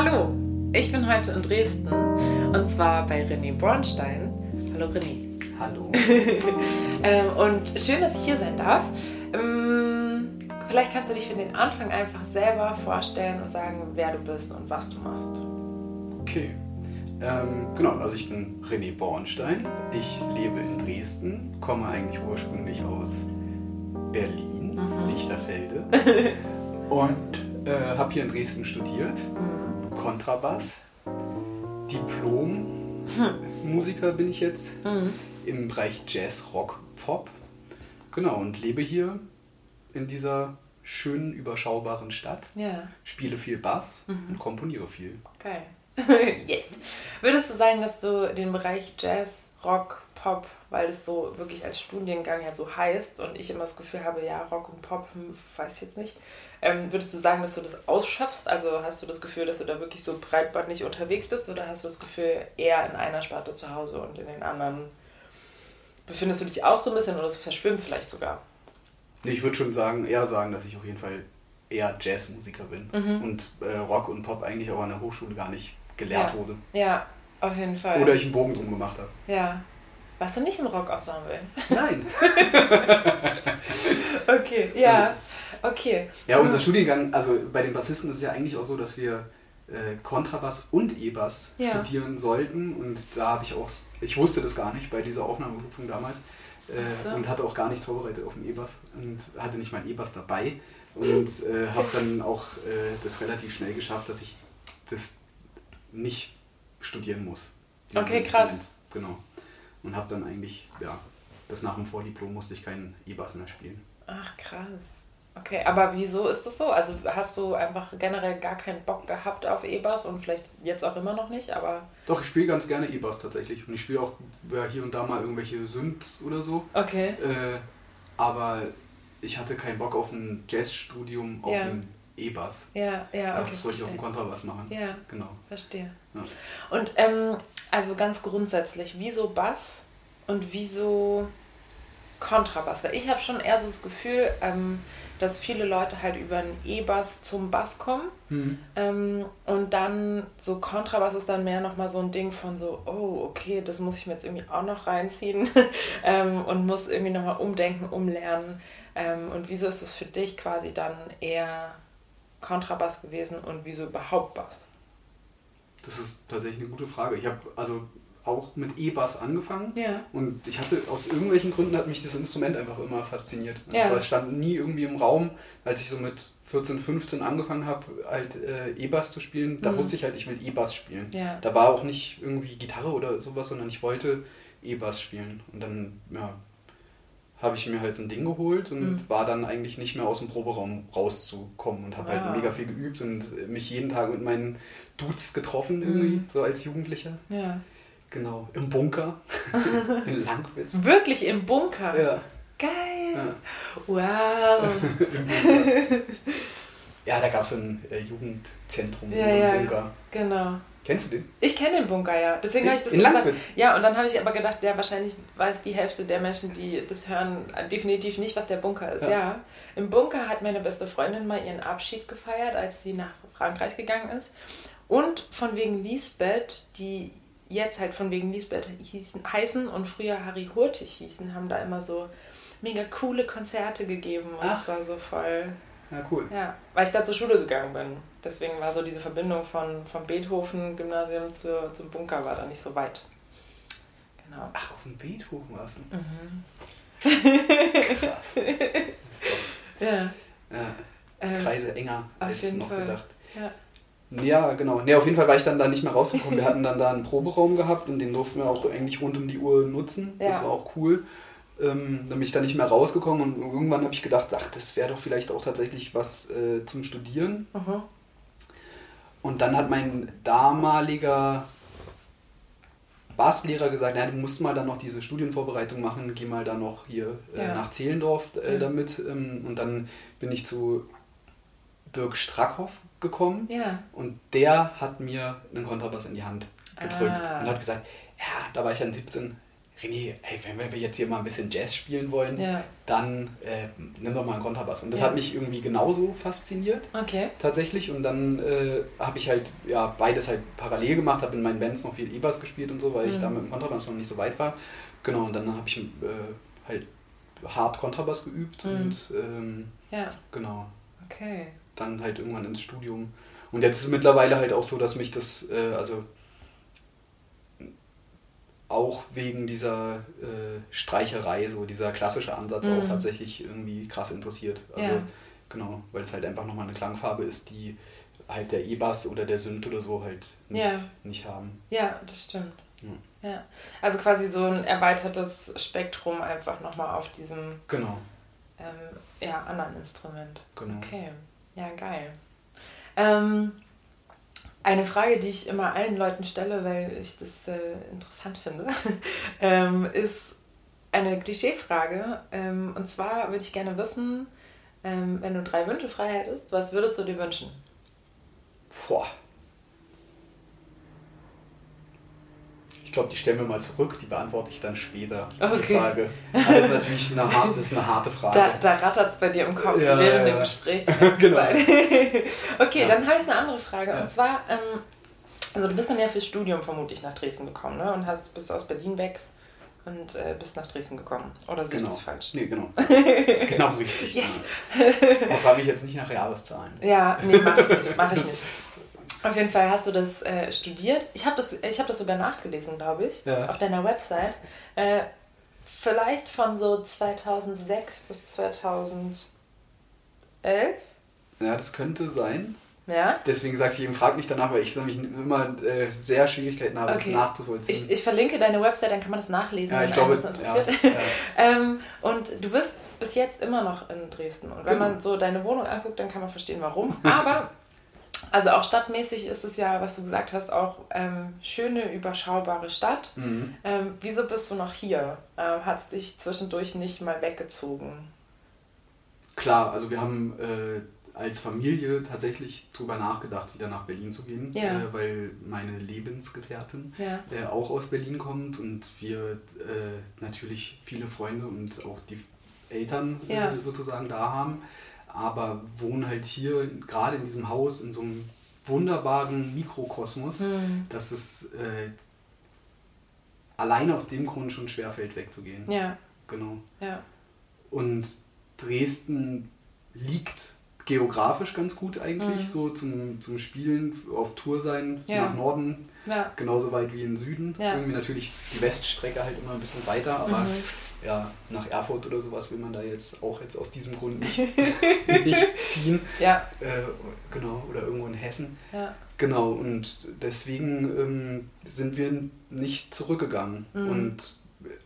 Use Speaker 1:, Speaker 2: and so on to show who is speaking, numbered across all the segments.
Speaker 1: Hallo, ich bin heute in Dresden und zwar bei René Bornstein. Hallo René.
Speaker 2: Hallo.
Speaker 1: ähm, und schön, dass ich hier sein darf. Ähm, vielleicht kannst du dich für den Anfang einfach selber vorstellen und sagen, wer du bist und was du machst.
Speaker 2: Okay. Ähm, genau, also ich bin René Bornstein. Ich lebe in Dresden, komme eigentlich ursprünglich aus Berlin, mhm. Lichterfelde. und äh, habe hier in Dresden studiert. Mhm. Kontrabass, Diplom, hm. Musiker bin ich jetzt mhm. im Bereich Jazz, Rock, Pop. Genau, und lebe hier in dieser schönen, überschaubaren Stadt.
Speaker 1: Ja.
Speaker 2: Spiele viel Bass mhm. und komponiere viel.
Speaker 1: Geil. yes. Würdest du sagen, dass du den Bereich Jazz, Rock, Pop, weil es so wirklich als Studiengang ja so heißt und ich immer das Gefühl habe, ja, Rock und Pop, hm, weiß ich jetzt nicht. Ähm, würdest du sagen, dass du das ausschaffst? Also hast du das Gefühl, dass du da wirklich so breitbandlich unterwegs bist oder hast du das Gefühl, eher in einer Sparte zu Hause und in den anderen befindest du dich auch so ein bisschen oder es verschwimmt vielleicht sogar?
Speaker 2: Ich würde schon sagen, eher sagen, dass ich auf jeden Fall eher Jazzmusiker bin mhm. und äh, Rock und Pop eigentlich auch an der Hochschule gar nicht gelehrt
Speaker 1: ja.
Speaker 2: wurde.
Speaker 1: Ja, auf jeden Fall.
Speaker 2: Oder ich einen Bogen drum gemacht habe.
Speaker 1: Ja. Warst du nicht im Rockensemble?
Speaker 2: Nein.
Speaker 1: okay, ja. Okay.
Speaker 2: Ja, unser Studiengang, also bei den Bassisten ist es ja eigentlich auch so, dass wir äh, Kontrabass und E-Bass ja. studieren sollten. Und da habe ich auch, ich wusste das gar nicht bei dieser Aufnahmeprüfung damals. Äh, so. Und hatte auch gar nichts vorbereitet auf den E-Bass und hatte nicht mein E-Bass dabei. Und äh, habe dann auch äh, das relativ schnell geschafft, dass ich das nicht studieren muss.
Speaker 1: Okay, krass.
Speaker 2: Genau. Und habe dann eigentlich, ja, das nach dem Vordiplom musste ich keinen E-Bass mehr spielen.
Speaker 1: Ach, krass. Okay, aber wieso ist das so? Also hast du einfach generell gar keinen Bock gehabt auf E-Bass und vielleicht jetzt auch immer noch nicht, aber...
Speaker 2: Doch, ich spiele ganz gerne E-Bass tatsächlich. Und ich spiele auch ja, hier und da mal irgendwelche Synths oder so.
Speaker 1: Okay.
Speaker 2: Äh, aber ich hatte keinen Bock auf ein Jazzstudium auf ja. einem E-Bass.
Speaker 1: Ja, ja,
Speaker 2: okay. Das wollte ich auf dem Kontrabass machen.
Speaker 1: Ja,
Speaker 2: genau.
Speaker 1: Verstehe.
Speaker 2: Ja.
Speaker 1: Und ähm, also ganz grundsätzlich, wieso Bass und wieso Kontrabass? Weil ich habe schon eher so das Gefühl, ähm, dass viele Leute halt über einen E-Bass zum Bass kommen. Mhm. Ähm, und dann so Kontrabass ist dann mehr nochmal so ein Ding von so, oh, okay, das muss ich mir jetzt irgendwie auch noch reinziehen ähm, und muss irgendwie nochmal umdenken, umlernen. Ähm, und wieso ist es für dich quasi dann eher Kontrabass gewesen und wieso überhaupt Bass?
Speaker 2: Das ist tatsächlich eine gute Frage. Ich habe also auch mit E-Bass angefangen
Speaker 1: ja.
Speaker 2: und ich hatte aus irgendwelchen Gründen hat mich das Instrument einfach immer fasziniert.
Speaker 1: Also ja.
Speaker 2: Es stand nie irgendwie im Raum, als ich so mit 14, 15 angefangen habe, halt äh, E-Bass zu spielen. Da mhm. wusste ich halt, ich will E-Bass spielen.
Speaker 1: Ja.
Speaker 2: Da war auch nicht irgendwie Gitarre oder sowas, sondern ich wollte E-Bass spielen. Und dann ja, habe ich mir halt so ein Ding geholt und mhm. war dann eigentlich nicht mehr aus dem Proberaum rauszukommen und habe halt wow. halt mega viel geübt und mich jeden Tag mit meinen Dudes getroffen irgendwie, mhm. so als Jugendlicher.
Speaker 1: Ja.
Speaker 2: Genau, im Bunker in Langwitz.
Speaker 1: Wirklich im Bunker?
Speaker 2: Ja.
Speaker 1: Geil!
Speaker 2: Ja.
Speaker 1: Wow!
Speaker 2: ja, da gab es so ein äh, Jugendzentrum
Speaker 1: ja,
Speaker 2: in so einem
Speaker 1: ja,
Speaker 2: Bunker.
Speaker 1: Genau.
Speaker 2: Kennst du den?
Speaker 1: Ich kenne den Bunker, ja. Deswegen habe ich das
Speaker 2: in
Speaker 1: so
Speaker 2: Langwitz.
Speaker 1: Ja, und dann habe ich aber gedacht, ja, wahrscheinlich weiß die Hälfte der Menschen, die das hören, definitiv nicht, was der Bunker ist. Ja. ja. Im Bunker hat meine beste Freundin mal ihren Abschied gefeiert, als sie nach Frankreich gegangen ist. Und von wegen Lisbeth, die jetzt halt von wegen Lisbeth hießen, heißen und früher Harry Hurtig hießen, haben da immer so mega coole Konzerte gegeben. Und
Speaker 2: Ach.
Speaker 1: das war so voll.
Speaker 2: Ja, cool.
Speaker 1: Ja, weil ich da zur Schule gegangen bin. Deswegen war so diese Verbindung von, vom Beethoven-Gymnasium zu, zum Bunker war da nicht so weit. Genau.
Speaker 2: Ach, auf dem Beethoven warst du?
Speaker 1: Mhm.
Speaker 2: Krass.
Speaker 1: ja.
Speaker 2: ja. Kreise enger als noch
Speaker 1: Fall.
Speaker 2: gedacht.
Speaker 1: Ja.
Speaker 2: Ja, genau. Nee, auf jeden Fall war ich dann da nicht mehr rausgekommen. Wir hatten dann da einen Proberaum gehabt und den durften wir auch eigentlich rund um die Uhr nutzen.
Speaker 1: Ja.
Speaker 2: Das war auch cool. Ähm, dann bin ich da nicht mehr rausgekommen und irgendwann habe ich gedacht, ach, das wäre doch vielleicht auch tatsächlich was äh, zum Studieren.
Speaker 1: Mhm.
Speaker 2: Und dann hat mein damaliger Basslehrer gesagt, ja, du musst mal dann noch diese Studienvorbereitung machen, geh mal dann noch hier äh,
Speaker 1: Ja.
Speaker 2: nach Zehlendorf äh,
Speaker 1: Mhm.
Speaker 2: damit. Ähm, und dann bin ich zu Dirk Strackhoff gekommen
Speaker 1: Ja.
Speaker 2: und der hat mir einen Kontrabass in die Hand gedrückt
Speaker 1: Ah.
Speaker 2: und hat gesagt, ja, da war ich dann 17, René, hey, wenn wir jetzt hier mal ein bisschen Jazz spielen wollen, ja. dann äh, nimm doch mal einen Kontrabass. Und das ja. hat mich irgendwie genauso fasziniert.
Speaker 1: Okay.
Speaker 2: Tatsächlich. Und dann äh, habe ich halt ja, beides halt parallel gemacht, habe in meinen Bands noch viel E-Bass gespielt und so, weil mhm. ich da mit dem Kontrabass noch nicht so weit war. Genau, und dann habe ich äh, halt hart Kontrabass geübt mhm. und ähm,
Speaker 1: ja.
Speaker 2: genau.
Speaker 1: Okay.
Speaker 2: Dann halt irgendwann ins Studium. Und jetzt ist es mittlerweile halt auch so, dass mich das, äh, also auch wegen dieser äh, Streicherei, so dieser klassische Ansatz mhm. auch tatsächlich irgendwie krass interessiert. Also ja. genau, weil es halt einfach nochmal eine Klangfarbe ist, die halt der E-Bass oder der Synth oder so halt nicht,
Speaker 1: ja.
Speaker 2: nicht haben.
Speaker 1: Ja, das stimmt. Ja. ja. Also quasi so ein erweitertes Spektrum einfach nochmal auf diesem
Speaker 2: genau.
Speaker 1: Ähm, ja, anderen Instrument.
Speaker 2: Genau.
Speaker 1: Okay, ja, geil. Ähm, eine Frage, die ich immer allen Leuten stelle, weil ich das äh, interessant finde, ähm, ist eine Klischeefrage. Ähm, und zwar würde ich gerne wissen, ähm, wenn du drei Wünsche frei hättest, was würdest du dir wünschen?
Speaker 2: Boah. Ich glaube, die stellen wir mal zurück, die beantworte ich dann später. Okay. Die Frage. Das ist natürlich eine, harte, das ist eine harte Frage.
Speaker 1: Da, da rattert es bei dir im Kopf
Speaker 2: ja,
Speaker 1: während
Speaker 2: ja.
Speaker 1: dem Gespräch.
Speaker 2: genau.
Speaker 1: okay, ja. dann habe ich eine andere Frage. Und zwar, ähm, also du bist dann ja fürs Studium vermutlich nach Dresden gekommen, ne? Und hast, bist aus Berlin weg und äh, bist nach Dresden gekommen. Oder sehe
Speaker 2: genau.
Speaker 1: ich das falsch?
Speaker 2: Nee, genau. Das ist genau richtig.
Speaker 1: yes.
Speaker 2: Genau. Auch frage mich jetzt nicht nach Jahreszahlen.
Speaker 1: Ja, nee, mach ich nicht. Mach ich nicht. Auf jeden Fall hast du das äh, studiert. Ich habe das, hab das sogar nachgelesen, glaube ich,
Speaker 2: ja.
Speaker 1: auf deiner Website. Äh, vielleicht von so 2006 bis 2011.
Speaker 2: Ja, das könnte sein.
Speaker 1: Ja?
Speaker 2: Deswegen sagte ich eben, frag mich danach, weil ich nämlich immer äh, sehr Schwierigkeiten habe, okay. das nachzuvollziehen.
Speaker 1: Ich, ich, verlinke deine Website, dann kann man das nachlesen,
Speaker 2: ja,
Speaker 1: wenn
Speaker 2: glaube,
Speaker 1: das interessiert. Ja, ähm, und du bist bis jetzt immer noch in Dresden. Und wenn genau. man so deine Wohnung anguckt, dann kann man verstehen, warum. Aber also auch stadtmäßig ist es ja, was du gesagt hast, auch ähm, schöne, überschaubare Stadt.
Speaker 2: Mhm.
Speaker 1: Ähm, wieso bist du noch hier? Ähm, Hat es dich zwischendurch nicht mal weggezogen?
Speaker 2: Klar, also wir haben äh, als Familie tatsächlich darüber nachgedacht, wieder nach Berlin zu gehen,
Speaker 1: ja.
Speaker 2: äh, weil meine Lebensgefährtin
Speaker 1: ja.
Speaker 2: äh, auch aus Berlin kommt und wir äh, natürlich viele Freunde und auch die Eltern äh,
Speaker 1: ja.
Speaker 2: sozusagen da haben aber wohnen halt hier gerade in diesem Haus in so einem wunderbaren Mikrokosmos,
Speaker 1: mhm.
Speaker 2: dass es äh, alleine aus dem Grund schon schwerfällt, wegzugehen.
Speaker 1: Ja.
Speaker 2: Genau.
Speaker 1: Ja.
Speaker 2: Und Dresden liegt geografisch ganz gut eigentlich, mhm. so zum, zum Spielen, auf Tour sein,
Speaker 1: ja.
Speaker 2: nach Norden,
Speaker 1: ja.
Speaker 2: genauso weit wie im Süden.
Speaker 1: Ja.
Speaker 2: Irgendwie natürlich die Weststrecke halt immer ein bisschen weiter, aber mhm ja, nach Erfurt oder sowas will man da jetzt auch jetzt aus diesem Grund nicht, nicht ziehen.
Speaker 1: Ja.
Speaker 2: Äh, genau, oder irgendwo in Hessen.
Speaker 1: Ja.
Speaker 2: Genau, und deswegen ähm, sind wir nicht zurückgegangen.
Speaker 1: Mhm.
Speaker 2: Und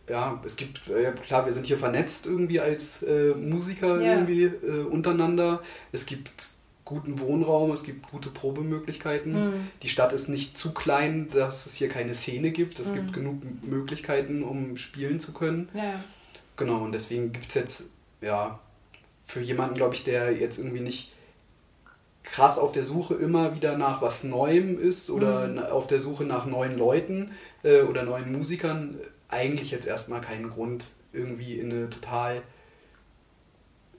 Speaker 2: ja, es gibt, äh, klar, wir sind hier vernetzt irgendwie als äh, Musiker
Speaker 1: ja.
Speaker 2: irgendwie äh, untereinander. Es gibt guten Wohnraum, es gibt gute Probemöglichkeiten.
Speaker 1: Mhm.
Speaker 2: Die Stadt ist nicht zu klein, dass es hier keine Szene gibt. Es mhm. gibt genug Möglichkeiten, um spielen zu können.
Speaker 1: Ja.
Speaker 2: Genau, und deswegen gibt es jetzt, ja, für jemanden, glaube ich, der jetzt irgendwie nicht krass auf der Suche immer wieder nach was Neuem ist oder mhm. auf der Suche nach neuen Leuten äh, oder neuen Musikern, eigentlich jetzt erstmal keinen Grund, irgendwie in eine total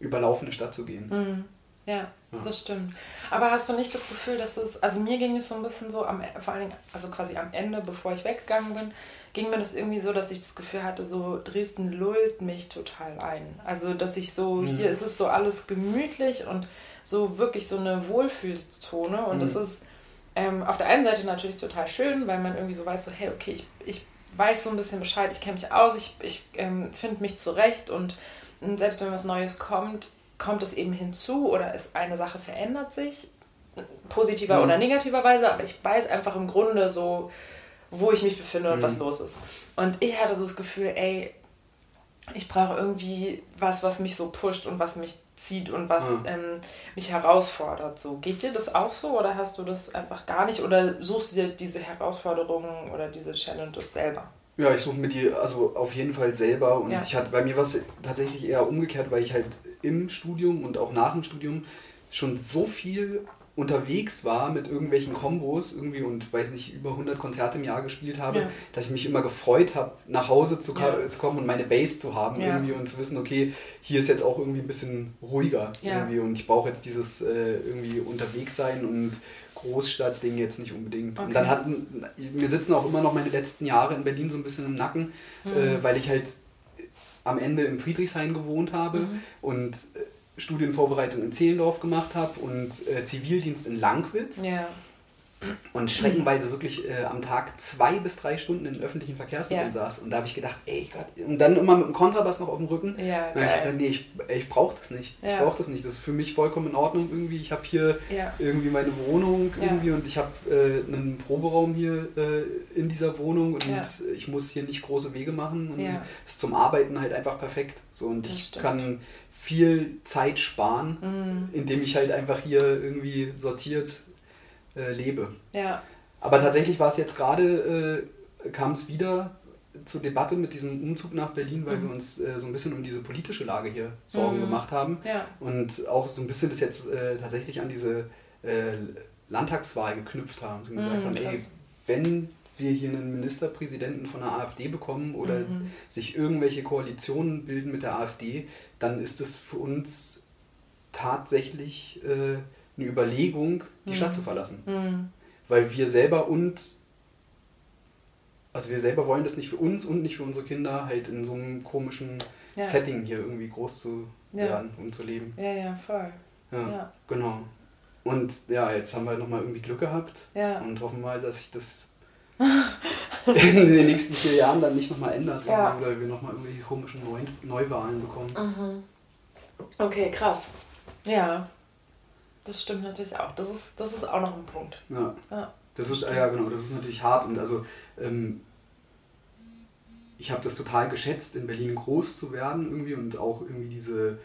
Speaker 2: überlaufene Stadt zu gehen.
Speaker 1: Mhm. Ja, ja, das stimmt. Aber hast du nicht das Gefühl, dass es, also mir ging es so ein bisschen so, am, vor allen Dingen, also quasi am Ende, bevor ich weggegangen bin, ging mir das irgendwie so, dass ich das Gefühl hatte, so Dresden lullt mich total ein. Also, dass ich so, mhm. hier ist es so alles gemütlich und so wirklich so eine Wohlfühlzone und mhm. das ist ähm, auf der einen Seite natürlich total schön, weil man irgendwie so weiß, so, hey, okay, ich, ich weiß so ein bisschen Bescheid, ich kenne mich aus, ich, ich ähm, finde mich zurecht und selbst wenn was Neues kommt, kommt es eben hinzu oder ist eine Sache verändert sich, positiver mhm. oder negativerweise, aber ich weiß einfach im Grunde so, wo ich mich befinde und mhm. was los ist. Und ich hatte so das Gefühl, ey, ich brauche irgendwie was, was mich so pusht und was mich zieht und was mhm. ähm, mich herausfordert. So geht dir das auch so oder hast du das einfach gar nicht oder suchst du dir diese Herausforderungen oder diese Challenges selber?
Speaker 2: Ja, ich suche mir die also auf jeden Fall selber und ja. ich hatte bei mir was tatsächlich eher umgekehrt, weil ich halt im Studium und auch nach dem Studium schon so viel unterwegs war mit irgendwelchen Kombos irgendwie und weiß nicht, über 100 Konzerte im Jahr gespielt habe, ja. dass ich mich immer gefreut habe, nach Hause zu, ja. zu, kommen und meine Base zu haben ja. irgendwie und zu wissen, okay, hier ist jetzt auch irgendwie ein bisschen ruhiger irgendwie und ich brauche jetzt dieses äh, irgendwie unterwegs sein und Großstadtding jetzt nicht unbedingt. Okay. Und dann hatten, mir sitzen auch immer noch meine letzten Jahre in Berlin so ein bisschen im Nacken, mhm. äh, weil ich halt am Ende im Friedrichshain gewohnt habe mhm. und äh, Studienvorbereitung in Zehlendorf gemacht habe und äh, Zivildienst in Langwitz. Ja und schreckenweise wirklich äh, am Tag zwei bis drei Stunden in öffentlichen Verkehrsmitteln ja. saß. Und da habe ich gedacht, ey Gott, und dann immer mit dem Kontrabass noch auf dem Rücken. Ja, und dann ich gedacht, nee, ich, ich brauche das nicht. Ja. Ich brauche das nicht. Das ist für mich vollkommen in Ordnung irgendwie. Ich habe hier ja. irgendwie meine Wohnung irgendwie und ich habe äh, einen Proberaum hier äh, in dieser Wohnung und ich muss hier nicht große Wege machen und es ist zum Arbeiten halt einfach perfekt. So und das ich stimmt. kann viel Zeit sparen, mhm. indem ich halt einfach hier irgendwie sortiert äh, lebe. Ja. Aber tatsächlich war es jetzt gerade, äh, kam es wieder zur Debatte mit diesem Umzug nach Berlin, weil mhm. wir uns äh, so ein bisschen um diese politische Lage hier Sorgen mhm. gemacht haben. Ja. Und auch so ein bisschen das jetzt äh, tatsächlich an diese äh, Landtagswahl geknüpft haben. Und gesagt mhm, haben, ey, wenn wir hier einen Ministerpräsidenten von der AfD bekommen oder mhm. sich irgendwelche Koalitionen bilden mit der AfD, dann ist es für uns tatsächlich äh, eine Überlegung, die mhm. Stadt zu verlassen. Mhm. Weil wir selber und, also wir selber wollen das nicht für uns und nicht für unsere Kinder, halt in so einem komischen ja. Setting hier irgendwie groß zu ja. werden und zu leben.
Speaker 1: Ja, ja, voll.
Speaker 2: Ja, ja. genau. Und ja, jetzt haben wir nochmal irgendwie Glück gehabt und hoffen mal, dass sich das in den nächsten vier Jahren dann nicht nochmal ändert ja. oder wir nochmal irgendwie komische Neu Neuwahlen bekommen. Mhm.
Speaker 1: Okay, krass. Ja. Das stimmt natürlich auch. Das ist, das ist auch noch ein Punkt. Ja.
Speaker 2: ja das ist, ja genau, das ist natürlich hart. Und also ähm, ich habe das total geschätzt, in Berlin groß zu werden irgendwie und auch irgendwie diese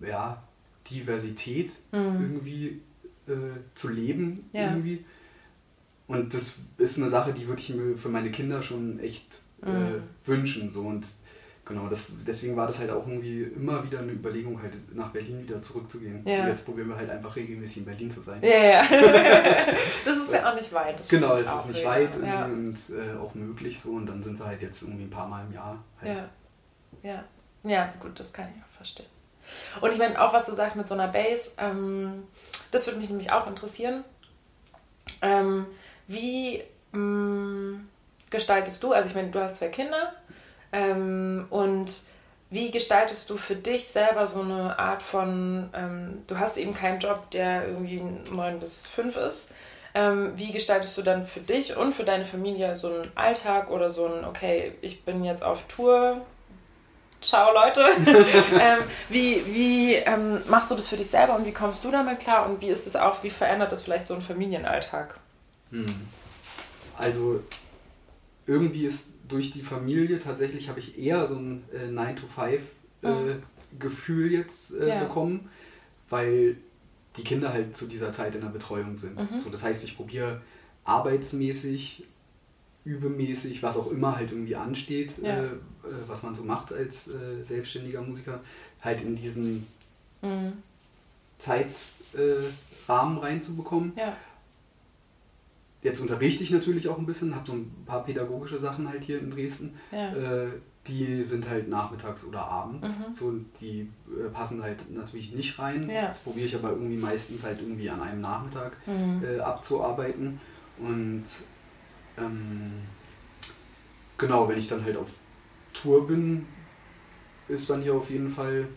Speaker 2: ja, Diversität mhm. irgendwie äh, zu leben ja. irgendwie. Und das ist eine Sache, die würde ich mir für meine Kinder schon echt äh, mhm. wünschen. So. Und Genau, das, deswegen war das halt auch irgendwie immer wieder eine Überlegung, halt nach Berlin wieder zurückzugehen. Ja. Und jetzt probieren wir halt einfach regelmäßig in Berlin zu sein. Ja, ja.
Speaker 1: das ist ja auch nicht weit.
Speaker 2: genau, es ist nicht weit ja. und äh, auch möglich so. Und dann sind wir halt jetzt irgendwie ein paar Mal im Jahr halt.
Speaker 1: Ja. Ja. ja, gut, das kann ich auch verstehen. Und ich meine, auch was du sagst mit so einer Base, ähm, das würde mich nämlich auch interessieren. Ähm, wie mh, mm, gestaltest du, also ich meine, du hast zwei Kinder, ähm, und wie gestaltest du für dich selber so eine Art von, ähm, du hast eben keinen Job, der irgendwie 9 bis 5 ist. Ähm, wie gestaltest du dann für dich und für deine Familie so einen Alltag oder so ein, okay, ich bin jetzt auf Tour, ciao Leute. ähm, wie wie ähm, machst du das für dich selber und wie kommst du damit klar und wie ist es auch, wie verändert das vielleicht so einen Familienalltag? Hm.
Speaker 2: Also irgendwie ist durch die Familie tatsächlich habe ich eher so ein äh, 9-to-5-Gefühl äh, jetzt äh, ja. bekommen, weil die Kinder halt zu dieser Zeit in der Betreuung sind. Mhm. So, das heißt, ich probiere arbeitsmäßig, übemäßig, was auch immer halt irgendwie ansteht, ja. Äh, äh, was man so macht als äh, selbstständiger Musiker, halt in diesen mhm. Zeitrahmen reinzubekommen. Ja jetzt unterrichte ich natürlich auch ein bisschen, habe so ein paar pädagogische Sachen halt hier in Dresden. Ja. Äh, die sind halt nachmittags oder abends. Mhm. So, die äh, passen halt natürlich nicht rein. Ja. Das probiere ich aber irgendwie meistens halt irgendwie an einem Nachmittag mhm. äh, abzuarbeiten. Und ähm, genau, wenn ich dann halt auf Tour bin, ist dann hier auf jeden Fall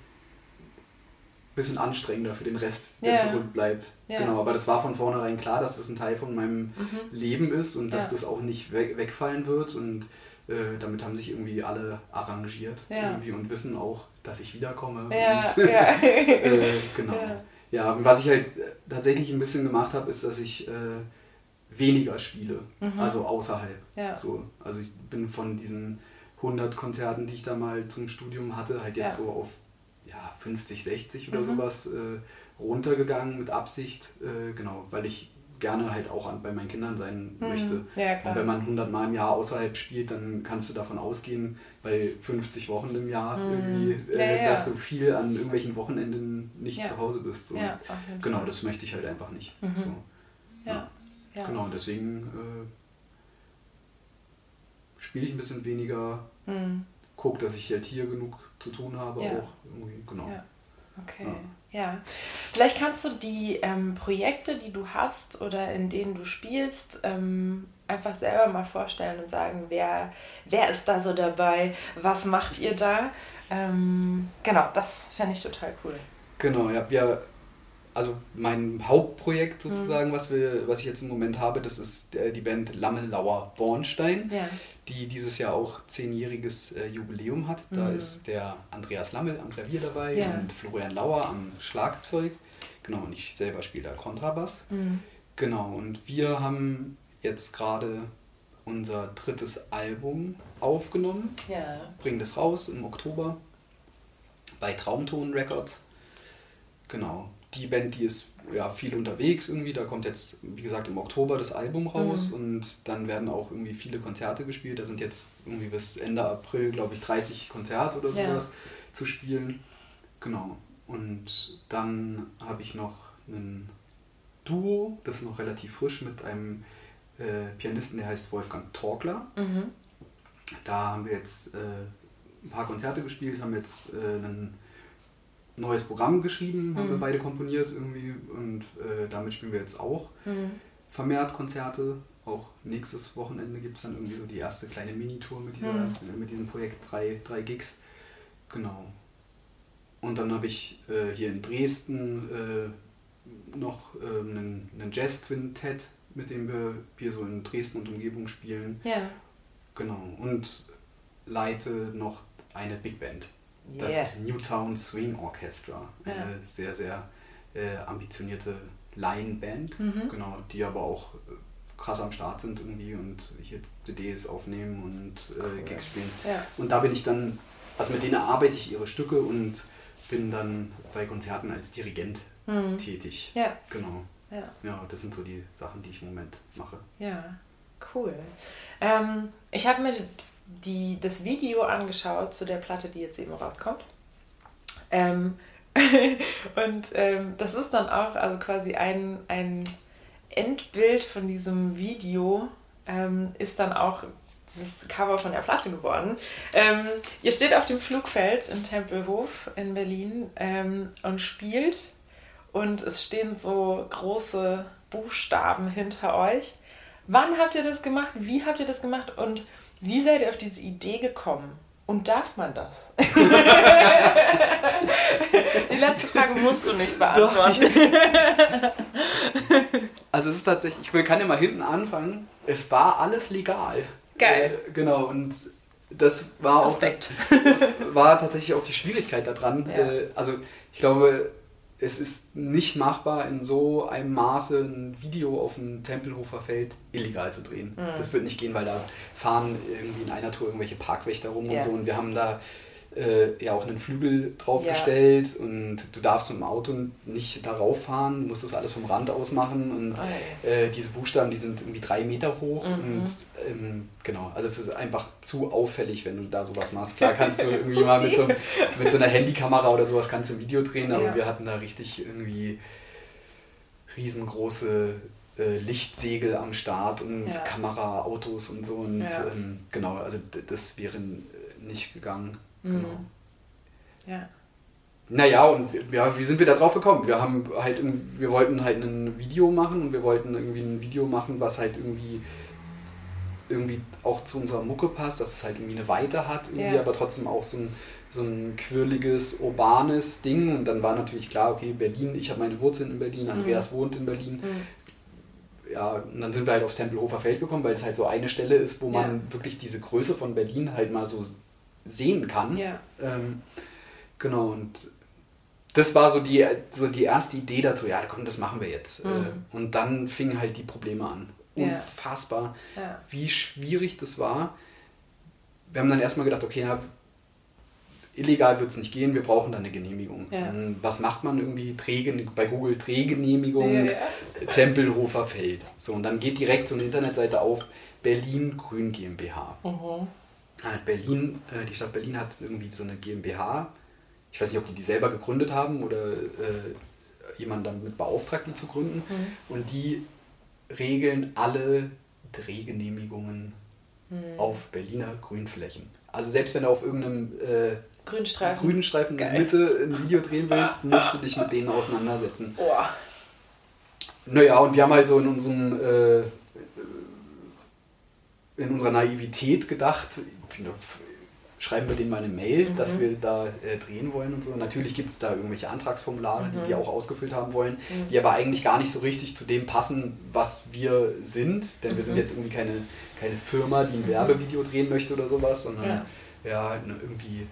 Speaker 2: bisschen anstrengender für den Rest, der yeah. zurückbleibt. Yeah. Genau, aber das war von vornherein klar, dass das ein Teil von meinem mhm. Leben ist und dass ja. das auch nicht weg, wegfallen wird. Und äh, damit haben sich irgendwie alle arrangiert ja. irgendwie und wissen auch, dass ich wiederkomme. Ja, und, äh, genau. Ja. was ich halt tatsächlich ein bisschen gemacht habe, ist, dass ich äh, weniger spiele, mhm. also außerhalb. So, also ich bin von diesen 100 Konzerten, die ich da mal zum Studium hatte, halt jetzt so auf ja, 50, 60 oder mhm. sowas äh, runtergegangen mit Absicht, äh, genau, weil ich gerne halt auch an, bei meinen Kindern sein mhm. möchte. Ja, und wenn man 100 Mal im Jahr außerhalb spielt, dann kannst du davon ausgehen, bei 50 Wochen im Jahr mhm. irgendwie, äh, ja, dass du viel an irgendwelchen Wochenenden nicht zu Hause bist. So. genau, das möchte ich halt einfach nicht. Mhm. So. Ja. Genau, deswegen äh, spiele ich ein bisschen weniger, mhm. gucke, dass ich halt hier genug zu tun habe auch. Irgendwie, genau.
Speaker 1: Okay. Ja, vielleicht kannst du die ähm, Projekte, die du hast oder in denen du spielst, ähm, einfach selber mal vorstellen und sagen, wer, wer ist da so dabei, was macht ihr da? Ähm, genau, das fände ich total cool.
Speaker 2: Genau, ja, wir also mein Hauptprojekt sozusagen, mhm. was, wir, was ich jetzt im Moment habe, das ist äh, die Band Lammelauer Bornstein, ja. die dieses Jahr auch zehnjähriges äh, Jubiläum hat. Da mhm. ist der Andreas Lammel am Klavier dabei ja. und Florian Lauer am Schlagzeug. Genau, und ich selber spiele da Kontrabass. Mhm. Genau, und wir haben jetzt gerade unser drittes Album aufgenommen, ja. bringen das raus im Oktober bei Traumton Records. Genau, die Band, die ist ja viel unterwegs irgendwie. Da kommt jetzt, wie gesagt, im Oktober das Album raus mhm. und dann werden auch irgendwie viele Konzerte gespielt. Da sind jetzt irgendwie bis Ende April, glaube ich, 30 Konzerte oder sowas ja. zu spielen. Genau. Und dann habe ich noch ein Duo, das ist noch relativ frisch, mit einem äh, Pianisten, der heißt Wolfgang Torkler. Mhm. Da haben wir jetzt äh, ein paar Konzerte gespielt, haben jetzt äh, einen neues Programm geschrieben, haben wir mhm. beide komponiert irgendwie und äh, damit spielen wir jetzt auch mhm. vermehrt Konzerte. Auch nächstes Wochenende gibt es dann irgendwie so die erste kleine Minitour mit, dieser, mhm. mit diesem Projekt, drei, drei Gigs. Genau. Und dann habe ich äh, hier in Dresden äh, noch ähm, einen, einen Jazz-Quintett, mit dem wir hier so in Dresden und Umgebung spielen. Ja. Genau. Und leite noch eine Big Band das yeah. Newtown Swing Orchestra. Ja. Eine sehr, sehr äh, ambitionierte Laienband, mhm. genau, die aber auch äh, krass am Start sind irgendwie und hier CDs aufnehmen und äh, cool. Gigs spielen. Ja. Und da bin ich dann, also mit denen arbeite ich ihre Stücke und bin dann bei Konzerten als Dirigent mhm. tätig. Ja. Genau. Ja. ja, das sind so die Sachen, die ich im Moment mache.
Speaker 1: Ja, cool. Ähm, ich habe mir die, das Video angeschaut zu der Platte, die jetzt eben rauskommt. Ähm, und ähm, das ist dann auch also quasi ein, ein Endbild von diesem Video, ähm, ist dann auch das Cover von der Platte geworden. Ähm, ihr steht auf dem Flugfeld in Tempelhof in Berlin ähm, und spielt und es stehen so große Buchstaben hinter euch. Wann habt ihr das gemacht? Wie habt ihr das gemacht? Und wie seid ihr auf diese Idee gekommen? Und darf man das? Die letzte Frage musst du nicht beantworten.
Speaker 2: also es ist tatsächlich, ich kann ja mal hinten anfangen. Es war alles legal.
Speaker 1: Geil.
Speaker 2: Äh, genau, und das war
Speaker 1: Aspekt.
Speaker 2: auch das war tatsächlich auch die Schwierigkeit daran. Ja. Äh, also ich glaube, es ist nicht machbar, in so einem Maße ein Video auf dem Tempelhofer Feld illegal zu drehen. Mhm. Das wird nicht gehen, weil da fahren irgendwie in einer Tour irgendwelche Parkwächter rum ja. und so. Und wir haben da äh, ja auch einen Flügel draufgestellt ja. und du darfst mit dem Auto nicht darauf fahren, du musst das alles vom Rand aus machen und oh, äh, diese Buchstaben, die sind irgendwie drei Meter hoch mhm. und ähm, genau, also es ist einfach zu auffällig, wenn du da sowas machst. Klar kannst du irgendwie mal mit so, mit so einer Handykamera oder sowas kannst du ein Video drehen, aber ja. wir hatten da richtig irgendwie riesengroße äh, Lichtsegel am Start und ja. Kameraautos und so und ähm, genau, also das wäre nicht gegangen. Genau. Mhm. Ja. Naja, und ja, wie sind wir da drauf gekommen? Wir haben halt, wir wollten halt ein Video machen und wir wollten irgendwie ein Video machen, was halt irgendwie irgendwie auch zu unserer Mucke passt, dass es halt irgendwie eine Weite hat, irgendwie, ja. aber trotzdem auch so ein, so ein quirliges, urbanes Ding. Und dann war natürlich klar, okay, Berlin, ich habe meine Wurzeln in Berlin, mhm. Andreas mhm. wohnt in Berlin. Mhm. Ja, und dann sind wir halt aufs Tempelhofer Feld gekommen, weil es halt so eine Stelle ist, wo ja. man wirklich diese Größe von Berlin halt mal so sehen kann. Ja. Ähm, genau, und das war so die, so die erste Idee dazu, ja, komm, das machen wir jetzt. Mhm. Äh, und dann fingen halt die Probleme an. Unfassbar, ja. wie schwierig das war. Wir haben dann erstmal gedacht, okay, ja, illegal wird es nicht gehen, wir brauchen da eine Genehmigung. Ja. Ähm, was macht man irgendwie? Dreh, bei Google Drehgenehmigung. Tempelhofer Feld. So, und dann geht direkt so eine Internetseite auf Berlin Grün GmbH. Mhm. Berlin, äh, die Stadt Berlin hat irgendwie so eine GmbH. Ich weiß nicht, ob die die selber gegründet haben oder äh, jemand damit beauftragt, die zu gründen. Mhm. Und die regeln alle Drehgenehmigungen mhm. auf Berliner Grünflächen. Also selbst wenn du auf irgendeinem äh, Grünstreifen, Grünstreifen in der Mitte ein Video drehen willst, musst du dich mit denen auseinandersetzen. Oh. Naja, und wir haben halt so in unserem äh, in unserer Naivität gedacht, schreiben wir denen mal eine Mail, mhm. dass wir da äh, drehen wollen und so. Natürlich gibt es da irgendwelche Antragsformulare, mhm. die wir auch ausgefüllt haben wollen, mhm. die aber eigentlich gar nicht so richtig zu dem passen, was wir sind. Denn wir sind mhm. jetzt irgendwie keine, keine Firma, die ein mhm. Werbevideo drehen möchte oder sowas, sondern ja, ja halt irgendwie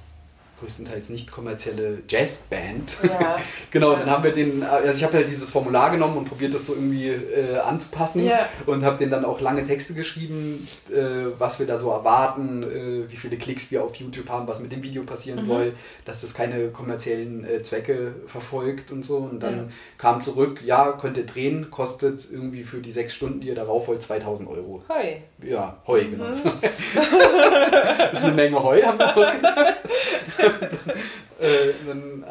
Speaker 2: größtenteils nicht kommerzielle Jazzband. Ja. genau, dann haben wir den, also ich habe halt dieses Formular genommen und probiert das so irgendwie äh, anzupassen ja. und habe den dann auch lange Texte geschrieben, äh, was wir da so erwarten, äh, wie viele Klicks wir auf YouTube haben, was mit dem Video passieren mhm. soll, dass das keine kommerziellen äh, Zwecke verfolgt und so. Und dann ja. kam zurück, ja, könnt ihr drehen, kostet irgendwie für die sechs Stunden, die ihr darauf wollt, 2000 Euro. Heu. Ja, Heu, genau. mhm. das ist eine Menge Heu, haben wir auch gedacht. äh, dann äh,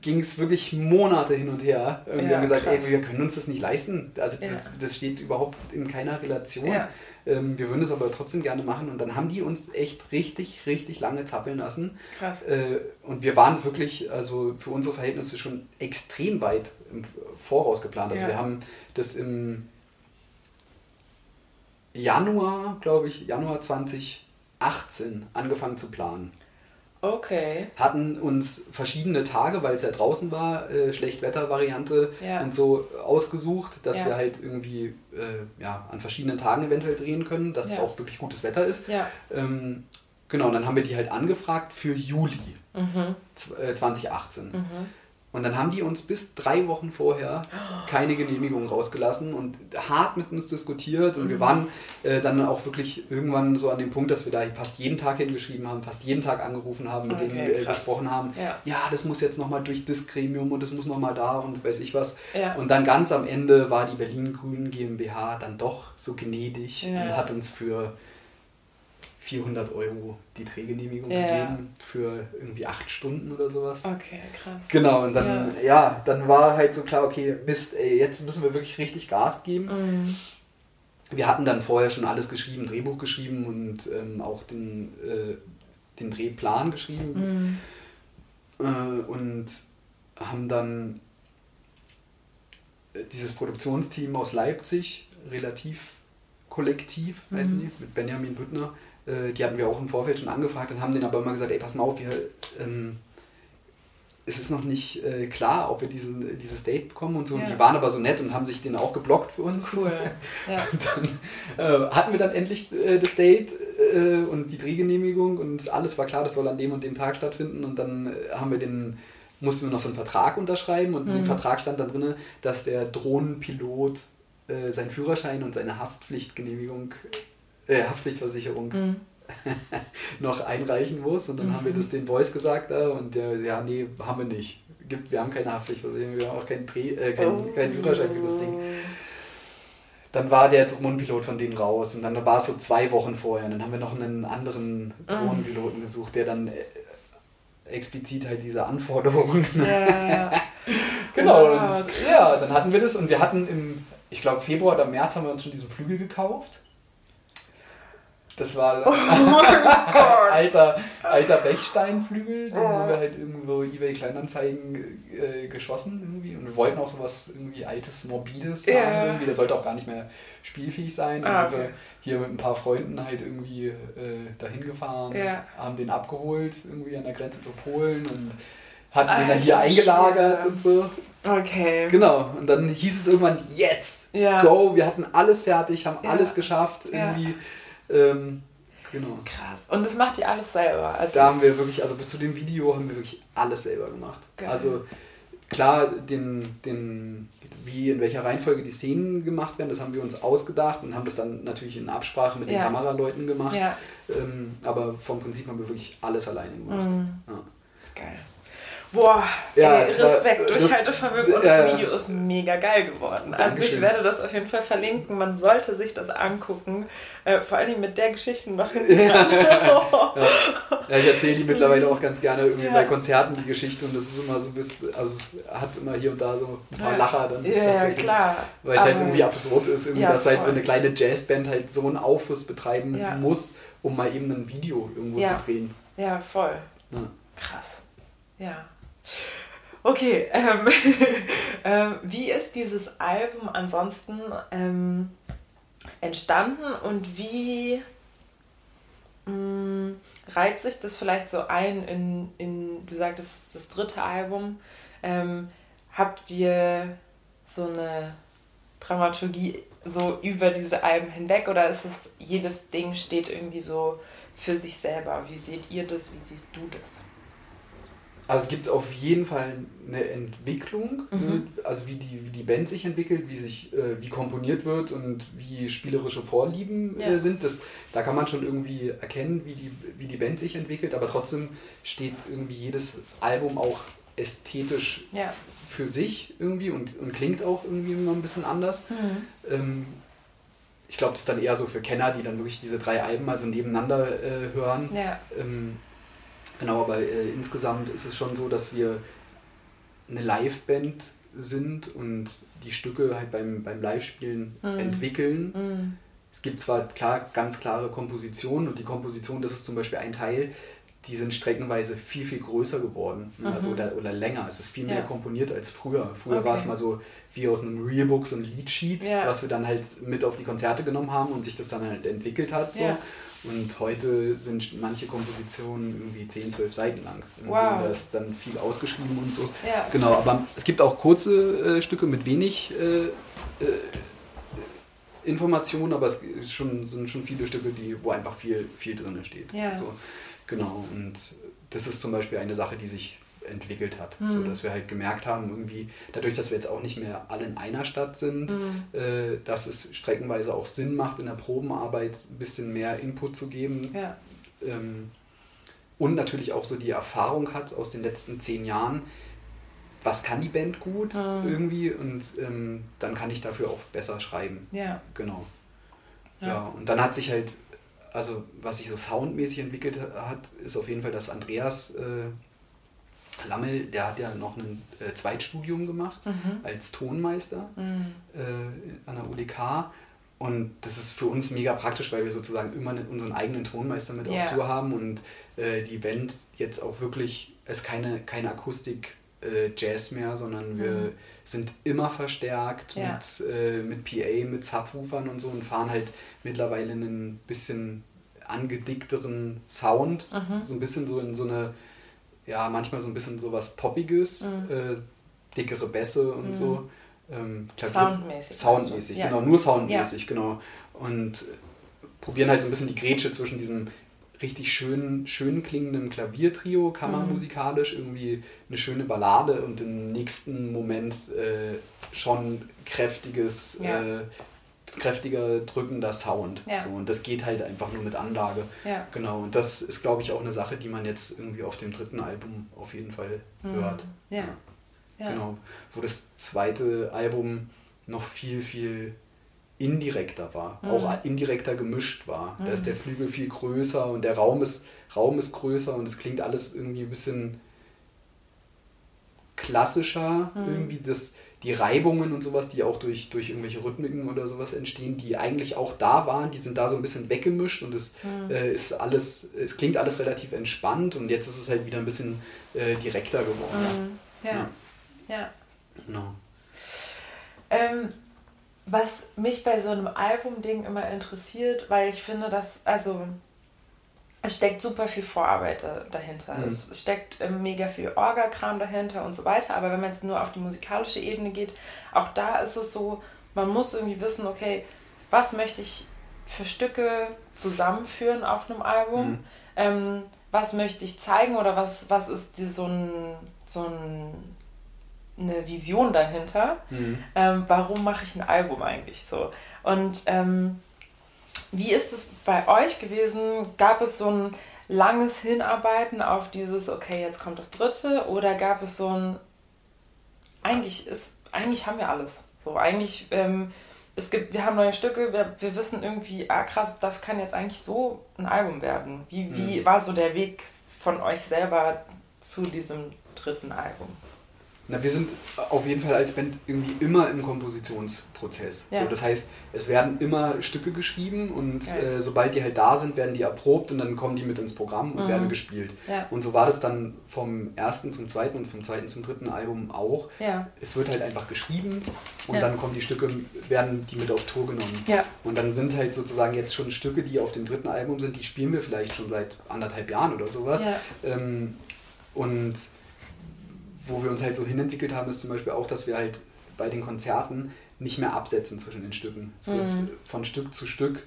Speaker 2: ging es wirklich Monate hin und her. Und ja, wir haben gesagt, ey, wir können uns das nicht leisten. Also ja. das, das steht überhaupt in keiner Relation. Ja. Ähm, wir würden es aber trotzdem gerne machen. Und dann haben die uns echt richtig, richtig lange zappeln lassen. Krass. Äh, und wir waren wirklich, also für unsere Verhältnisse schon extrem weit im Voraus geplant. Also wir haben das im Januar, glaube ich, Januar 2018 angefangen zu planen. Okay. Hatten uns verschiedene Tage, weil es ja draußen war, äh, Schlechtwettervariante ja. und so ausgesucht, dass ja. wir halt irgendwie äh, ja, an verschiedenen Tagen eventuell drehen können, dass es auch wirklich gutes Wetter ist. Ähm, genau, und dann haben wir die halt angefragt für Juli mhm. 2018. Äh, mhm. Und dann haben die uns bis drei Wochen vorher keine Genehmigung rausgelassen und hart mit uns diskutiert. Und mhm. wir waren äh, dann auch wirklich irgendwann so an dem Punkt, dass wir da fast jeden Tag hingeschrieben haben, fast jeden Tag angerufen haben, mit okay, denen wir äh, gesprochen haben. Ja. ja. das muss jetzt nochmal durch das Gremium und das muss nochmal da und weiß ich was. Ja. Und dann ganz am Ende war die Berlin Grünen GmbH dann doch so gnädig ja. und hat uns für 400 Euro die Drehgenehmigung ja. gegeben für irgendwie acht Stunden oder sowas. Okay, krass. Genau, und dann, ja, ja dann war halt so klar, okay, Mist, ey, jetzt müssen wir wirklich richtig Gas geben. Mhm. Wir hatten dann vorher schon alles geschrieben, Drehbuch geschrieben und ähm, auch den, äh, den Drehplan geschrieben. Mhm. Äh, und haben dann äh, dieses Produktionsteam aus Leipzig, relativ kollektiv, mhm. weiß nicht, mit Benjamin Büttner, äh, die hatten wir auch im Vorfeld schon angefragt und haben denen aber immer gesagt, ey, pass mal auf, wir, ähm, es ist noch nicht äh, klar, ob wir diesen, dieses Date bekommen und so. Ja. Und die waren aber so nett und haben sich den auch geblockt für uns. Cool. Ja. Und dann äh, hatten wir dann endlich äh, das Date äh, und die Drehgenehmigung und alles war klar, das soll an dem und dem Tag stattfinden. Und dann äh, haben wir den, mussten wir noch so einen Vertrag unterschreiben und mhm. in dem. Vertrag stand dann drin, dass der Drohnenpilot seinen Führerschein und seine Haftpflichtgenehmigung äh, Haftpflichtversicherung mhm. noch einreichen muss. Und dann mhm. haben wir das den Boys gesagt da und der, ja, nee, haben wir nicht. Gibt, wir haben keine Haftpflichtversicherung, wir haben auch keinen, Dreh, äh, keinen, oh. keinen Führerschein für das Ding. Dann war der Drohnenpilot von denen raus und dann war es so zwei Wochen vorher. Und dann haben wir noch einen anderen ah. Drohnenpiloten gesucht, der dann äh, explizit halt diese Anforderungen. Ja. genau, wow, und, ja, dann hatten wir das und wir hatten im, ich glaube, Februar oder März haben wir uns schon diesen Flügel gekauft. Das war oh alter, alter Bechsteinflügel, den oh. haben wir halt irgendwo eBay Kleinanzeigen äh, geschossen irgendwie. Und wir wollten auch sowas irgendwie altes, morbides yeah. haben irgendwie. Der sollte auch gar nicht mehr spielfähig sein. Ah, und okay. wir hier mit ein paar Freunden halt irgendwie äh, dahin gefahren, yeah. haben den abgeholt irgendwie an der Grenze zu Polen und hatten Alter, den dann hier eingelagert und so. Okay. Genau. Und dann hieß es irgendwann, jetzt, go. Wir hatten alles fertig, haben alles geschafft. Irgendwie ähm,
Speaker 1: genau. Krass. Und das macht ihr alles selber?
Speaker 2: Also da haben wir wirklich, also zu dem Video haben wir wirklich alles selber gemacht. Geil. Also klar, den, den, wie in welcher Reihenfolge die Szenen gemacht werden, das haben wir uns ausgedacht und haben das dann natürlich in Absprache mit den ja. Kameraleuten gemacht. Ja. Ähm, aber vom Prinzip haben wir wirklich alles alleine gemacht. Mhm. Ja.
Speaker 1: Geil. Boah, ja, ey, Respekt, war, Durchhaltevermögen und das Video ist mega geil geworden. Also ich werde das auf jeden Fall verlinken. Man sollte sich das angucken. Äh, vor allem mit der Geschichte noch
Speaker 2: ja, ja. ja, ich erzähle die mittlerweile auch ganz gerne irgendwie bei Konzerten die Geschichte und das ist immer so ein bisschen, also hat immer hier und da so ein paar Lacher dann.
Speaker 1: Ja, klar.
Speaker 2: Weil es halt irgendwie absurd ist, irgendwie, dass halt so eine kleine Jazzband halt so einen Aufriss betreiben muss, um mal eben ein Video irgendwo zu drehen.
Speaker 1: Ja, voll. Krass. Ja. Okay, ähm, ähm, wie ist dieses Album ansonsten ähm, entstanden und wie mh, mm, reiht sich das vielleicht so ein in, in du sagtest, das dritte Album? Ähm, habt ihr so eine Dramaturgie so über diese Alben hinweg oder ist es, jedes Ding steht irgendwie so für sich selber? Wie seht ihr das? Wie siehst du das?
Speaker 2: Also es gibt auf jeden Fall eine Entwicklung, mhm. Ne? also wie die, wie die Band sich entwickelt, wie sich, äh, wie komponiert wird und wie spielerische Vorlieben äh, ja. äh, sind. Das, da kann man schon irgendwie erkennen, wie die, wie die Band sich entwickelt, aber trotzdem steht irgendwie jedes Album auch ästhetisch ja. für sich irgendwie und, und klingt auch irgendwie immer ein bisschen anders. Mhm. Ähm, ich glaube, das ist dann eher so für Kenner, die dann wirklich diese drei Alben mal so nebeneinander äh, hören. Ja. Ähm, Genau, aber äh, insgesamt ist es schon so, dass wir eine Liveband sind und die Stücke halt beim, beim Live-Spielen mm. entwickeln. Mm. Es gibt zwar klar ganz klare Kompositionen und die Komposition, das ist zum Beispiel ein Teil, die sind streckenweise viel, viel größer geworden mhm. also, oder, oder länger. Es ist viel mehr ja. komponiert als früher. Früher okay. war es mal so wie aus einem Realbook so ein Leadsheet, ja. was wir dann halt mit auf die Konzerte genommen haben und sich das dann halt entwickelt hat. So. Ja. Und heute sind manche Kompositionen irgendwie 10, 12 Seiten lang. Wow. Da ist dann viel ausgeschrieben und so. Ja. Genau, aber es gibt auch kurze äh, Stücke mit wenig äh, äh, Informationen, aber es schon, sind schon viele Stücke, die, wo einfach viel, viel drin steht. Ja. So, genau, und das ist zum Beispiel eine Sache, die sich entwickelt hat. Mhm. So dass wir halt gemerkt haben, irgendwie, dadurch, dass wir jetzt auch nicht mehr alle in einer Stadt sind, mhm. äh, dass es streckenweise auch Sinn macht, in der Probenarbeit ein bisschen mehr Input zu geben. Ja. Ähm, und natürlich auch so die Erfahrung hat aus den letzten zehn Jahren, was kann die Band gut mhm. irgendwie und ähm, dann kann ich dafür auch besser schreiben. Ja. Genau. Ja. ja. und dann hat sich halt, also was sich so soundmäßig entwickelt hat, ist auf jeden Fall, dass Andreas äh, Lammel, der hat ja noch ein äh, Zweitstudium gemacht mhm. als Tonmeister mhm. äh, an der UDK. Und das ist für uns mega praktisch, weil wir sozusagen immer unseren eigenen Tonmeister mit yeah. auf Tour haben und äh, die Band jetzt auch wirklich, es ist keine, keine Akustik äh, Jazz mehr, sondern wir mhm. sind immer verstärkt ja. mit, äh, mit PA, mit Subwoofern und so und fahren halt mittlerweile einen bisschen angedickteren Sound, mhm. so ein bisschen so in so eine ja, manchmal so ein bisschen sowas Poppiges, mhm. äh, dickere Bässe und mhm. so. Ähm, soundmäßig. Soundmäßig, ja. genau, nur soundmäßig, ja. genau. Und probieren halt so ein bisschen die Grätsche zwischen diesem richtig schön, schön klingenden Klaviertrio, kammermusikalisch, mhm. irgendwie eine schöne Ballade und im nächsten Moment äh, schon kräftiges, ja. äh, kräftiger, drückender Sound. Ja. So, und das geht halt einfach nur mit Anlage. Ja. Genau. Und das ist, glaube ich, auch eine Sache, die man jetzt irgendwie auf dem dritten Album auf jeden Fall mhm. hört. Ja. ja. Genau. Wo das zweite Album noch viel, viel indirekter war, mhm. auch indirekter gemischt war. Mhm. Da ist der Flügel viel größer und der Raum ist, Raum ist größer und es klingt alles irgendwie ein bisschen klassischer. Mhm. Irgendwie das die Reibungen und sowas, die auch durch, durch irgendwelche Rhythmiken oder sowas entstehen, die eigentlich auch da waren, die sind da so ein bisschen weggemischt und es mhm. äh, ist alles, es klingt alles relativ entspannt und jetzt ist es halt wieder ein bisschen äh, direkter geworden.
Speaker 1: Mhm. Ja. ja. ja. Genau. Ähm, was mich bei so einem Album-Ding immer interessiert, weil ich finde, dass, also es steckt super viel Vorarbeit dahinter. Mhm. Es steckt äh, mega viel Orga-Kram dahinter und so weiter. Aber wenn man jetzt nur auf die musikalische Ebene geht, auch da ist es so, man muss irgendwie wissen, okay, was möchte ich für Stücke zusammenführen auf einem Album? Mhm. Ähm, was möchte ich zeigen oder was, was ist die, so, ein, so ein eine Vision dahinter. Mhm. Ähm, warum mache ich ein Album eigentlich so? Und ähm, wie ist es bei euch gewesen? Gab es so ein langes Hinarbeiten auf dieses, okay, jetzt kommt das dritte? Oder gab es so ein, eigentlich ist, eigentlich haben wir alles. So, eigentlich, ähm, es gibt, wir haben neue Stücke, wir, wir wissen irgendwie, ah krass, das kann jetzt eigentlich so ein Album werden. Wie, wie mhm. war so der Weg von euch selber zu diesem dritten Album?
Speaker 2: Na, wir sind auf jeden Fall als Band irgendwie immer im Kompositionsprozess. Ja. So, das heißt, es werden immer Stücke geschrieben und ja. äh, sobald die halt da sind, werden die erprobt und dann kommen die mit ins Programm und mhm. werden gespielt. Ja. Und so war das dann vom ersten zum zweiten und vom zweiten zum dritten Album auch. Es wird halt einfach geschrieben und dann kommen die Stücke, werden die mit auf Tour genommen. Und dann sind halt sozusagen jetzt schon Stücke, die auf dem dritten Album sind, die spielen wir vielleicht schon seit anderthalb Jahren oder sowas. Ähm, und wo wir uns halt so hinentwickelt haben, ist zum Beispiel auch, dass wir halt bei den Konzerten nicht mehr absetzen zwischen den Stücken. Es wird mhm. von Stück zu Stück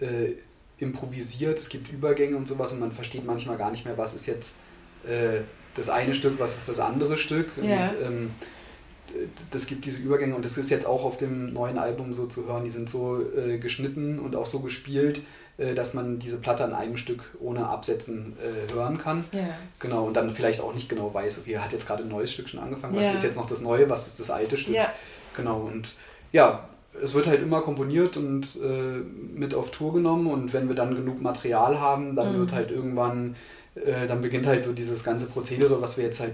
Speaker 2: äh, improvisiert, es gibt Übergänge und sowas und man versteht manchmal gar nicht mehr, was ist jetzt äh, das eine Stück, was ist das andere Stück. Ja. Und, ähm, das gibt diese Übergänge und das ist jetzt auch auf dem neuen Album so zu hören. Die sind so äh, geschnitten und auch so gespielt, dass man diese Platte an einem Stück ohne Absetzen äh, hören kann. Ja. Genau, und dann vielleicht auch nicht genau weiß, okay, er hat jetzt gerade ein neues Stück schon angefangen, was ja. ist jetzt noch das Neue, was ist das alte Stück. Ja. Genau, und ja, es wird halt immer komponiert und äh, mit auf Tour genommen und wenn wir dann genug Material haben, dann mhm. wird halt irgendwann äh, dann beginnt halt so dieses ganze Prozedere, was wir jetzt halt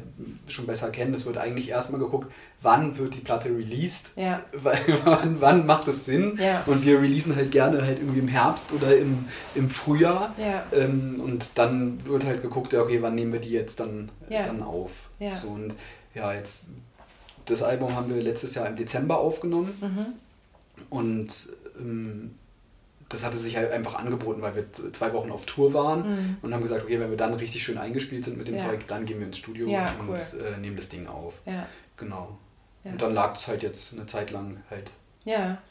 Speaker 2: schon besser kennen. Es wird eigentlich erstmal geguckt, wann wird die Platte released, ja. wann, wann macht es Sinn. Ja. Und wir releasen halt gerne halt irgendwie im Herbst oder im, im Frühjahr. Ja. Ähm, und dann wird halt geguckt, ja, okay, wann nehmen wir die jetzt dann, dann auf. So, und ja, jetzt das Album haben wir letztes Jahr im Dezember aufgenommen. Mhm. Und ähm, das hatte sich halt einfach angeboten, weil wir zwei Wochen auf Tour waren mhm. und haben gesagt, okay, wenn wir dann richtig schön eingespielt sind mit dem ja. Zeug, dann gehen wir ins Studio ja, und cool. äh, nehmen das Ding auf. Ja. Genau. Und dann lag es halt jetzt eine Zeit lang halt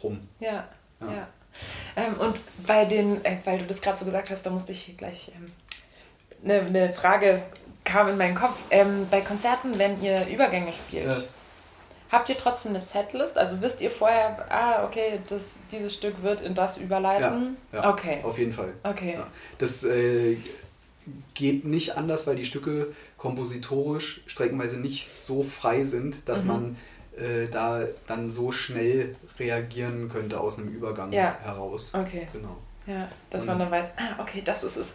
Speaker 2: rum.
Speaker 1: Ja, ja. Ähm, und bei den, äh, weil du das gerade so gesagt hast, da musste ich gleich ähm, eine, eine Frage kam in meinen Kopf. Ähm, bei Konzerten, wenn ihr Übergänge spielt, Habt ihr trotzdem eine Setlist? Also wisst ihr vorher, ah, okay, das, dieses Stück wird in das überleiten?
Speaker 2: Ja, ja okay. Auf jeden Fall. Okay. Ja. Das äh, geht nicht anders, weil die Stücke kompositorisch streckenweise nicht so frei sind, dass mhm. man äh, da dann so schnell reagieren könnte aus einem Übergang ja. heraus. Okay.
Speaker 1: Genau. Ja, dass Und, man dann weiß, ah, okay, das ist es.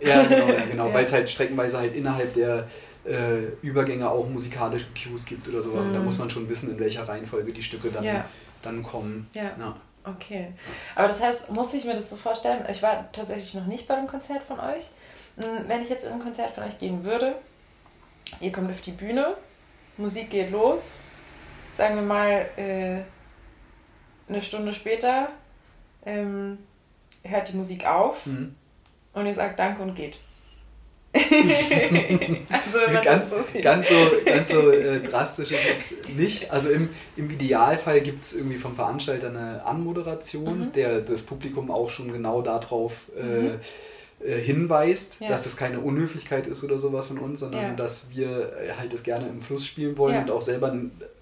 Speaker 2: ja, genau, ja, genau weil es halt streckenweise halt innerhalb der äh, Übergänge auch musikalische Cues gibt oder sowas. Mhm. Und da mhm. muss man schon wissen, in welcher Reihenfolge die Stücke dann, ja. dann kommen. Ja. ja.
Speaker 1: Okay. Aber das heißt, muss ich mir das so vorstellen, ich war tatsächlich noch nicht bei einem Konzert von euch. Hm, wenn ich jetzt in ein Konzert von euch gehen würde, ihr kommt auf die Bühne, Musik geht los, sagen wir mal äh, eine Stunde später ähm, hört die Musik auf mhm. und ihr sagt Danke und geht.
Speaker 2: Also ganz, so ganz so, ganz so äh, drastisch ist es nicht. Also im, im Idealfall gibt es irgendwie vom Veranstalter eine Anmoderation, mhm. der das Publikum auch schon genau darauf äh, mhm. äh, hinweist, ja. dass es keine Unhöflichkeit ist oder sowas von uns, sondern ja. dass wir äh, halt es gerne im Fluss spielen wollen ja. und auch selber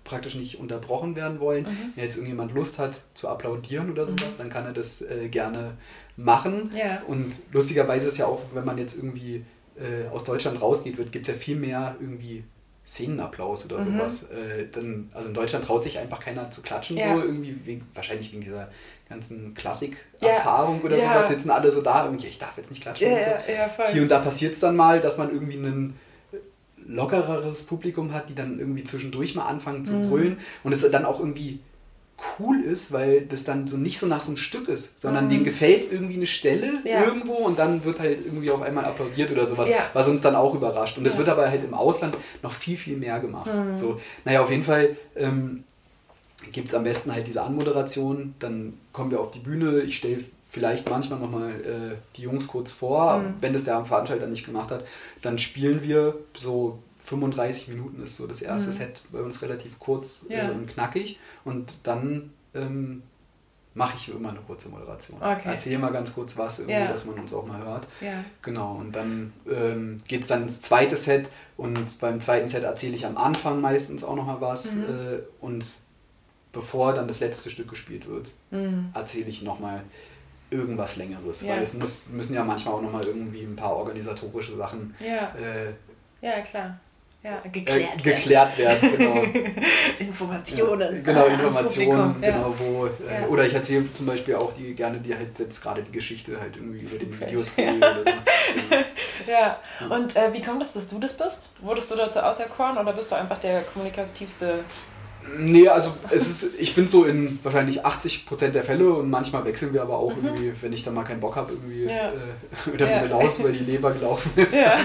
Speaker 2: praktisch nicht unterbrochen werden wollen. Mhm. Wenn jetzt irgendjemand Lust hat zu applaudieren oder sowas, mhm. dann kann er das äh, gerne machen. Und lustigerweise ist ja auch, wenn man jetzt irgendwie äh, aus Deutschland rausgeht, gibt es ja viel mehr irgendwie Szenenapplaus oder mhm. sowas. Äh, dann, also in Deutschland traut sich einfach keiner zu klatschen, ja. so irgendwie, wegen, wahrscheinlich wegen dieser ganzen Klassik-Erfahrung ja. oder ja. sowas, sitzen alle so da, irgendwie, ich darf jetzt nicht klatschen. und so. Hier und da passiert es dann mal, dass man irgendwie ein lockereres Publikum hat, die dann irgendwie zwischendurch mal anfangen zu mhm. brüllen und es dann auch irgendwie cool ist, weil das dann so nicht so nach so einem Stück ist, sondern mhm. dem gefällt irgendwie eine Stelle ja. irgendwo und dann wird halt irgendwie auf einmal applaudiert oder sowas, ja. was uns dann auch überrascht. Und das ja. wird aber halt im Ausland noch viel, viel mehr gemacht. Mhm. So, naja, auf jeden Fall ähm, gibt es am besten halt diese Anmoderation, dann kommen wir auf die Bühne, ich stelle vielleicht manchmal nochmal äh, die Jungs kurz vor, mhm. wenn das der Veranstalter nicht gemacht hat, dann spielen wir so 35 Minuten ist so das erste mhm. Set bei uns relativ kurz ja. äh, und knackig. Und dann ähm, mache ich immer eine kurze Moderation. Okay. Erzähl mal ganz kurz was, irgendwie, ja. dass man uns auch mal hört. Ja. Genau, und dann ähm, geht es dann ins zweite Set und beim zweiten Set erzähle ich am Anfang meistens auch nochmal was mhm. äh, und bevor dann das letzte Stück gespielt wird, mhm. erzähle ich nochmal irgendwas Längeres, ja. weil es muss, müssen ja manchmal auch nochmal irgendwie ein paar organisatorische Sachen
Speaker 1: ja.
Speaker 2: Äh,
Speaker 1: ja, klar ja, geklärt,
Speaker 2: äh, geklärt werden. genau.
Speaker 1: Informationen.
Speaker 2: Ja, genau, Informationen, genau, wo, äh, oder ich erzähle zum Beispiel auch die gerne die halt jetzt gerade die Geschichte halt irgendwie über den Videodreh oder
Speaker 1: so. ja, und äh, wie kommt es, dass du das bist? Wurdest du dazu auserkoren oder bist du einfach der kommunikativste
Speaker 2: Nee, also es ist, ich bin so in wahrscheinlich 80% der Fälle und manchmal wechseln wir aber auch mhm. irgendwie, wenn ich dann mal keinen Bock habe, irgendwie ja. äh, oder ja. Laus über die Leber gelaufen ist. Ja.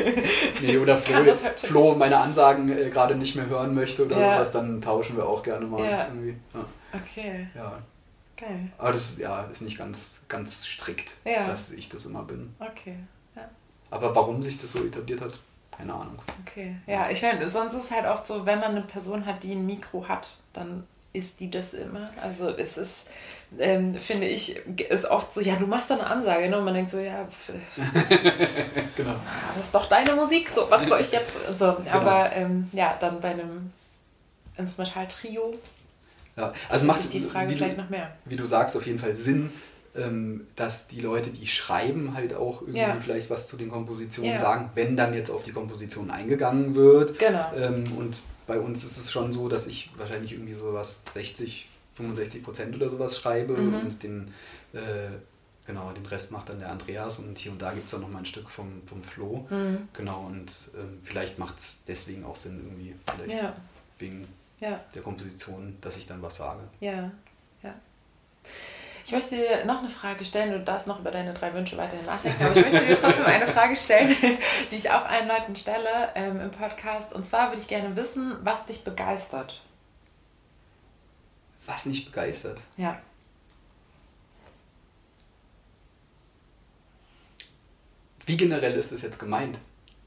Speaker 2: nee, oder Flo, halt Flo meine Ansagen äh, gerade nicht mehr hören möchte oder ja. sowas, dann tauschen wir auch gerne mal
Speaker 1: ja. irgendwie. Okay.
Speaker 2: Ja.
Speaker 1: Geil.
Speaker 2: Aber das ja, ist nicht ganz, ganz strikt, dass ich das immer bin.
Speaker 1: Okay.
Speaker 2: Aber warum sich das so etabliert hat, keine Ahnung.
Speaker 1: Okay, ja, ich meine, sonst ist es halt oft so, wenn man eine Person hat, die ein Mikro hat, dann ist die das immer. Also es ist, ähm, finde ich, ist oft so, ja, du machst da eine Ansage, ne? Und man denkt so, ja,
Speaker 2: genau.
Speaker 1: Ah, das ist doch deine Musik, so, was soll ich jetzt? So, genau. Aber ähm, ja, dann bei einem Instrumental-Trio
Speaker 2: ja, also macht
Speaker 1: die Frage vielleicht
Speaker 2: du,
Speaker 1: noch mehr.
Speaker 2: Wie du sagst, auf jeden Fall Sinn, dass die Leute, die schreiben, halt auch irgendwie ja. vielleicht was zu den Kompositionen ja. sagen, wenn dann jetzt auf die Komposition eingegangen wird.
Speaker 1: Genau.
Speaker 2: Ähm, und bei uns ist es schon so, dass ich wahrscheinlich irgendwie so was 60, 65 Prozent oder sowas schreibe mhm. und den, äh, genau, den Rest macht dann der Andreas und hier und da gibt es dann nochmal ein Stück vom, vom Flo. Mhm. Genau, und ähm, vielleicht macht es deswegen auch Sinn, irgendwie, vielleicht
Speaker 1: ja.
Speaker 2: wegen der Komposition, dass ich dann was sage.
Speaker 1: Ja, ja. Ich möchte dir noch eine Frage stellen. Du darfst noch über deine drei Wünsche weiterhin nachdenken. Aber ich möchte dir trotzdem eine Frage stellen, die ich auch allen Leuten stelle ähm, im Podcast. Und zwar würde ich gerne wissen, was dich begeistert.
Speaker 2: Was nicht begeistert?
Speaker 1: Ja.
Speaker 2: Wie generell ist das jetzt gemeint?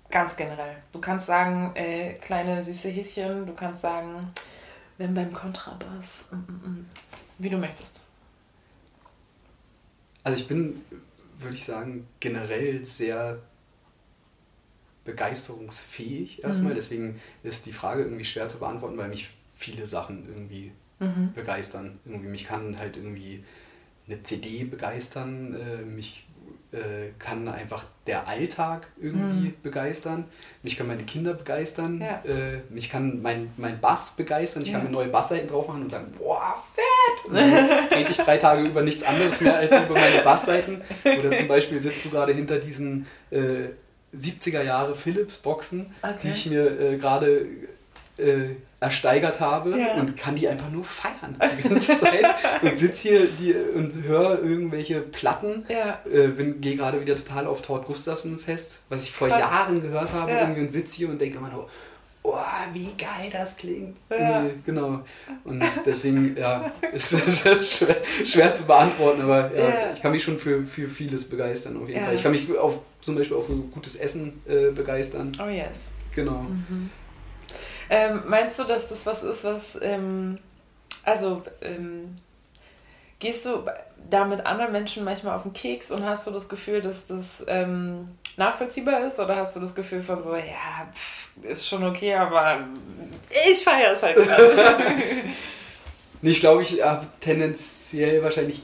Speaker 1: Ganz generell. Du kannst sagen, äh, kleine süße Häschen. Du kannst sagen, wenn beim Kontrabass. Mm, mm, mm. Wie du möchtest.
Speaker 2: Also ich bin, würde ich sagen, generell sehr begeisterungsfähig erstmal. Mhm. Deswegen ist die Frage irgendwie schwer zu beantworten, weil mich viele Sachen irgendwie mhm. begeistern. Irgendwie mich kann halt irgendwie eine CD begeistern, äh, mich kann einfach der Alltag irgendwie mhm. begeistern. Mich kann meine Kinder begeistern. Ja. Äh, mich kann mein, mein Bass begeistern. Ich ja. kann mir neue Bassseiten drauf machen und sagen, boah, fett! Und dann rede ich drei Tage über nichts anderes mehr als über meine Bassseiten. Oder zum Beispiel sitzt du gerade hinter diesen äh, 70er Jahre Philips Boxen, okay. die ich mir äh, gerade äh, ersteigert habe ja. und kann die einfach nur feiern die ganze Zeit und sitze hier die, und höre irgendwelche Platten. Ja. Äh, gehe gerade wieder total auf Tord Gustafsson fest, was ich vor Krass. Jahren gehört habe ja. und sitze hier und denke immer nur, oh, wie geil das klingt. Ja. Genau. Und deswegen, ja, ist es schwer, schwer, zu beantworten, aber ja, ich kann mich schon für, für vieles begeistern auf jeden. Fall. Ich kann mich auf, zum Beispiel auch für gutes Essen äh, begeistern.
Speaker 1: Oh yes.
Speaker 2: Genau. Mhm.
Speaker 1: Ähm, meinst du, dass das was ist, was. Ähm, also, ähm, gehst du da mit anderen Menschen manchmal auf den Keks und hast du das Gefühl, dass das ähm, nachvollziehbar ist? Oder hast du das Gefühl von so, ja, pff, ist schon okay, aber ich feiere es halt gerade?
Speaker 2: nee, ich glaube, ich habe tendenziell wahrscheinlich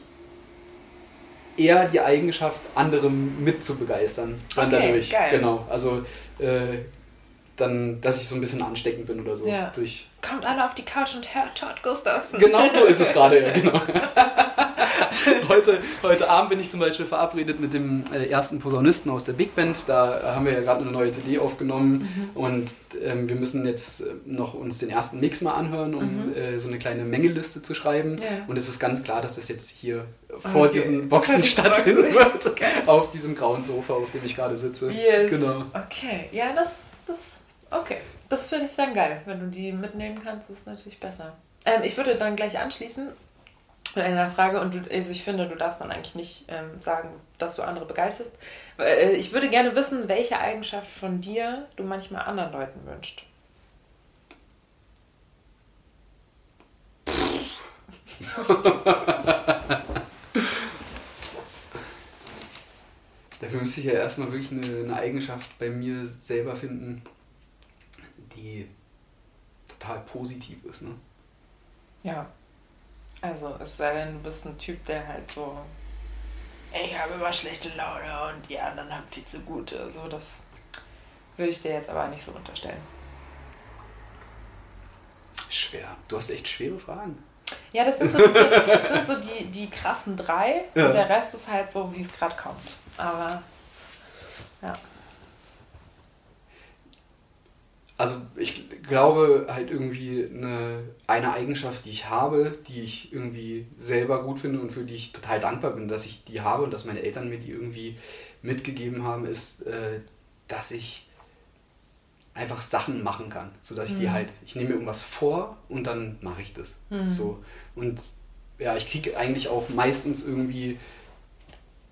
Speaker 2: eher die Eigenschaft, andere mit zu begeistern.
Speaker 1: Okay, dadurch. Geil.
Speaker 2: Genau. Also äh, dann, dass ich so ein bisschen ansteckend bin oder so.
Speaker 1: Ja. Durch Kommt alle auf die Couch und hört Todd Gustafsson.
Speaker 2: Genau so ist es gerade, ja, genau. heute, heute Abend bin ich zum Beispiel verabredet mit dem äh, ersten Posaunisten aus der Big Band. Da haben wir ja gerade eine neue CD aufgenommen mhm. und ähm, wir müssen jetzt äh, noch uns den ersten Mix mal anhören, um mhm. äh, so eine kleine Mengeliste zu schreiben. Ja. Und es ist ganz klar, dass das jetzt hier vor okay. diesen Boxen stattfinden wird. Okay. Auf diesem grauen Sofa, auf dem ich gerade sitze.
Speaker 1: Yes.
Speaker 2: Genau.
Speaker 1: Okay, ja, das, das Okay, das finde ich dann geil. Wenn du die mitnehmen kannst, ist natürlich besser. Ähm, ich würde dann gleich anschließen mit einer Frage und du, also ich finde, du darfst dann eigentlich nicht ähm, sagen, dass du andere begeisterst. Äh, äh ich würde gerne wissen, welche Eigenschaft von dir du manchmal anderen Leuten wünschst.
Speaker 2: Dafür müsste ich ja erstmal wirklich eine, eine Eigenschaft bei mir selber finden, die total positiv ist, ne?
Speaker 1: Ja. Also, es sei denn, du bist ein Typ, der halt so, ich habe immer schlechte Laune und die anderen haben viel zu gute. So, das würde ich dir jetzt aber nicht so unterstellen.
Speaker 2: Schwer. Du hast echt schwere Fragen.
Speaker 1: Ja, das sind so, die, das sind so die, die krassen drei ja. und der Rest ist halt so, wie es gerade kommt. Aber ja.
Speaker 2: Also ich glaube halt irgendwie eine, eine Eigenschaft, die ich habe, die ich irgendwie selber gut finde und für die ich total dankbar bin, dass ich die habe und dass meine Eltern mir die irgendwie mitgegeben haben, ist, äh, dass ich einfach Sachen machen kann, sodass ich mhm. die halt, ich nehme mir irgendwas vor und dann mache ich das. Mhm. So. Und ja, ich kriege eigentlich auch meistens irgendwie,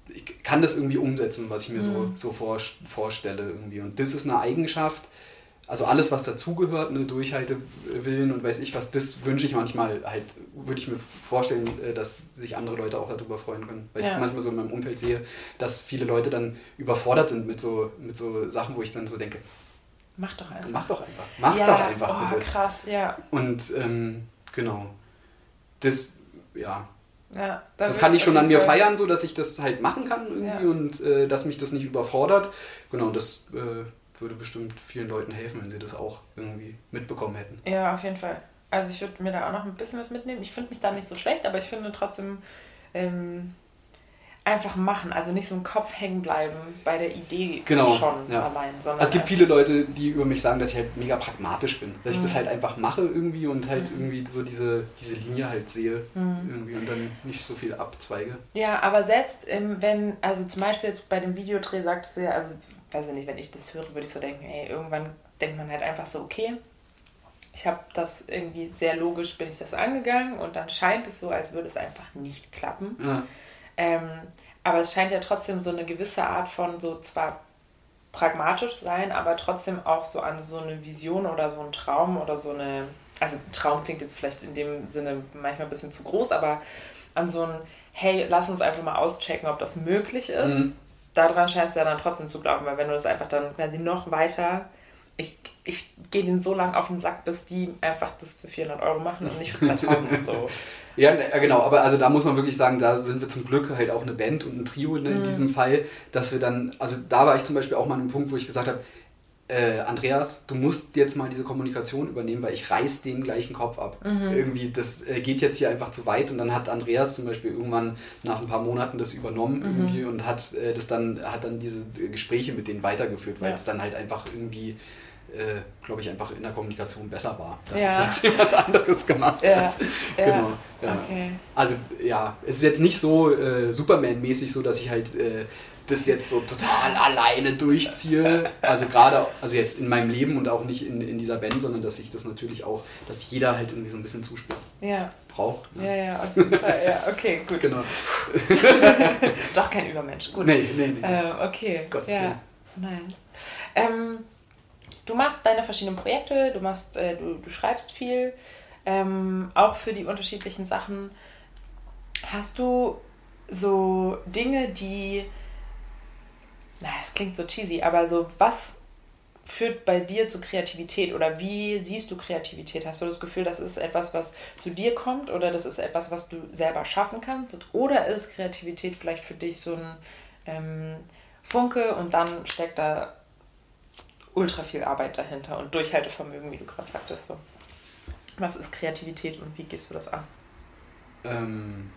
Speaker 2: ich kann das irgendwie umsetzen, was ich mir mhm. so, so vor, vorstelle irgendwie. Und das ist eine Eigenschaft, also alles, was dazugehört, ne, Durchhaltewillen und weiß ich was, das wünsche ich manchmal halt, würde ich mir vorstellen, äh, dass sich andere Leute auch darüber freuen können. Weil ja. ich das manchmal so in meinem Umfeld sehe, dass viele Leute dann überfordert sind mit so, mit so Sachen, wo ich dann so denke,
Speaker 1: mach doch einfach.
Speaker 2: Mach doch einfach. Mach's ja, doch einfach,
Speaker 1: oh, bitte. krass, ja.
Speaker 2: Und ähm, genau. Das, ja, ja, das kann ich schon an mir feiern, so dass ich das halt machen kann irgendwie ja. und äh, dass mich das nicht überfordert. Genau, das äh, würde bestimmt vielen Leuten helfen, wenn sie das auch irgendwie mitbekommen hätten.
Speaker 1: Ja, auf jeden Fall. Also ich würde mir da auch noch ein bisschen was mitnehmen. Ich finde mich da nicht so schlecht, aber ich finde trotzdem ähm, einfach machen. Also nicht so im Kopf hängen bleiben bei der Idee
Speaker 2: genau,
Speaker 1: schon
Speaker 2: ja. allein. Sondern also es gibt viele Leute, die über mich sagen, dass ich halt mega pragmatisch bin. Dass mhm. ich das mhm. halt einfach mache irgendwie und halt mhm. irgendwie so diese, diese Linie halt sehe mhm. irgendwie und dann nicht so viel abzweige.
Speaker 1: Ja, aber selbst ähm, wenn, also zum Beispiel jetzt bei dem Videodreh sagtest du ja, also weiß ich nicht, wenn ich das höre, würde ich so denken, ey, irgendwann denkt man halt einfach so, okay, ich habe das irgendwie sehr logisch, bin ich das angegangen und dann scheint es so, als würde es einfach nicht klappen. Ja. Ähm, aber es scheint ja trotzdem so eine gewisse Art von so zwar pragmatisch sein, aber trotzdem auch so an so eine Vision oder so einen Traum oder so eine, also Traum klingt jetzt vielleicht in dem Sinne manchmal ein bisschen zu groß, aber an so ein, hey, lass uns einfach mal auschecken, ob das möglich ist. Mhm daran scheinst du ja dann trotzdem zu glauben, weil wenn du das einfach dann quasi noch weiter, ich, ich gehe denen so lange auf den Sack, bis die einfach das für 400 Euro machen und nicht für 2000 und so.
Speaker 2: Ja, ne, genau, aber also da muss man wirklich sagen, da sind wir zum Glück halt auch eine Band und ein Trio ne, in mhm. diesem Fall, dass wir dann, also da war ich zum Beispiel auch mal an einem Punkt, wo ich gesagt habe, äh, Andreas, du musst jetzt mal diese Kommunikation übernehmen, weil ich reiß den gleichen Kopf ab. Mhm. Irgendwie, das äh, geht jetzt hier einfach zu weit und dann hat Andreas zum Beispiel irgendwann nach ein paar Monaten das übernommen mhm. irgendwie und hat äh, das dann, hat dann diese Gespräche mit denen weitergeführt, weil ja. es dann halt einfach irgendwie äh, glaube ich, einfach in der Kommunikation besser war, dass ja. es jetzt jemand anderes gemacht ja. hat. Ja. Genau. Ja. Okay. Also ja, es ist jetzt nicht so äh, Superman-mäßig so, dass ich halt äh, das jetzt so total alleine durchziehe. Also gerade, also jetzt in meinem Leben und auch nicht in, in dieser Band, sondern dass ich das natürlich auch, dass jeder halt irgendwie so ein bisschen Zuspruch ja. braucht.
Speaker 1: Ne? Ja, ja, auf jeden Fall. Ja, okay, gut. Genau. Doch kein Übermensch. Gut. Nee, nee, nee. Äh, okay. Gott ja. Nein. Ähm, du machst deine verschiedenen Projekte, du machst, äh, du, du schreibst viel, ähm, auch für die unterschiedlichen Sachen. Hast du so Dinge, die na, es klingt so cheesy, aber so, was führt bei dir zu Kreativität oder wie siehst du Kreativität? Hast du das Gefühl, das ist etwas, was zu dir kommt oder das ist etwas, was du selber schaffen kannst? Oder ist Kreativität vielleicht für dich so ein ähm, Funke und dann steckt da ultra viel Arbeit dahinter und Durchhaltevermögen, wie du gerade sagtest? So. Was ist Kreativität und wie gehst du das an?
Speaker 2: Ähm,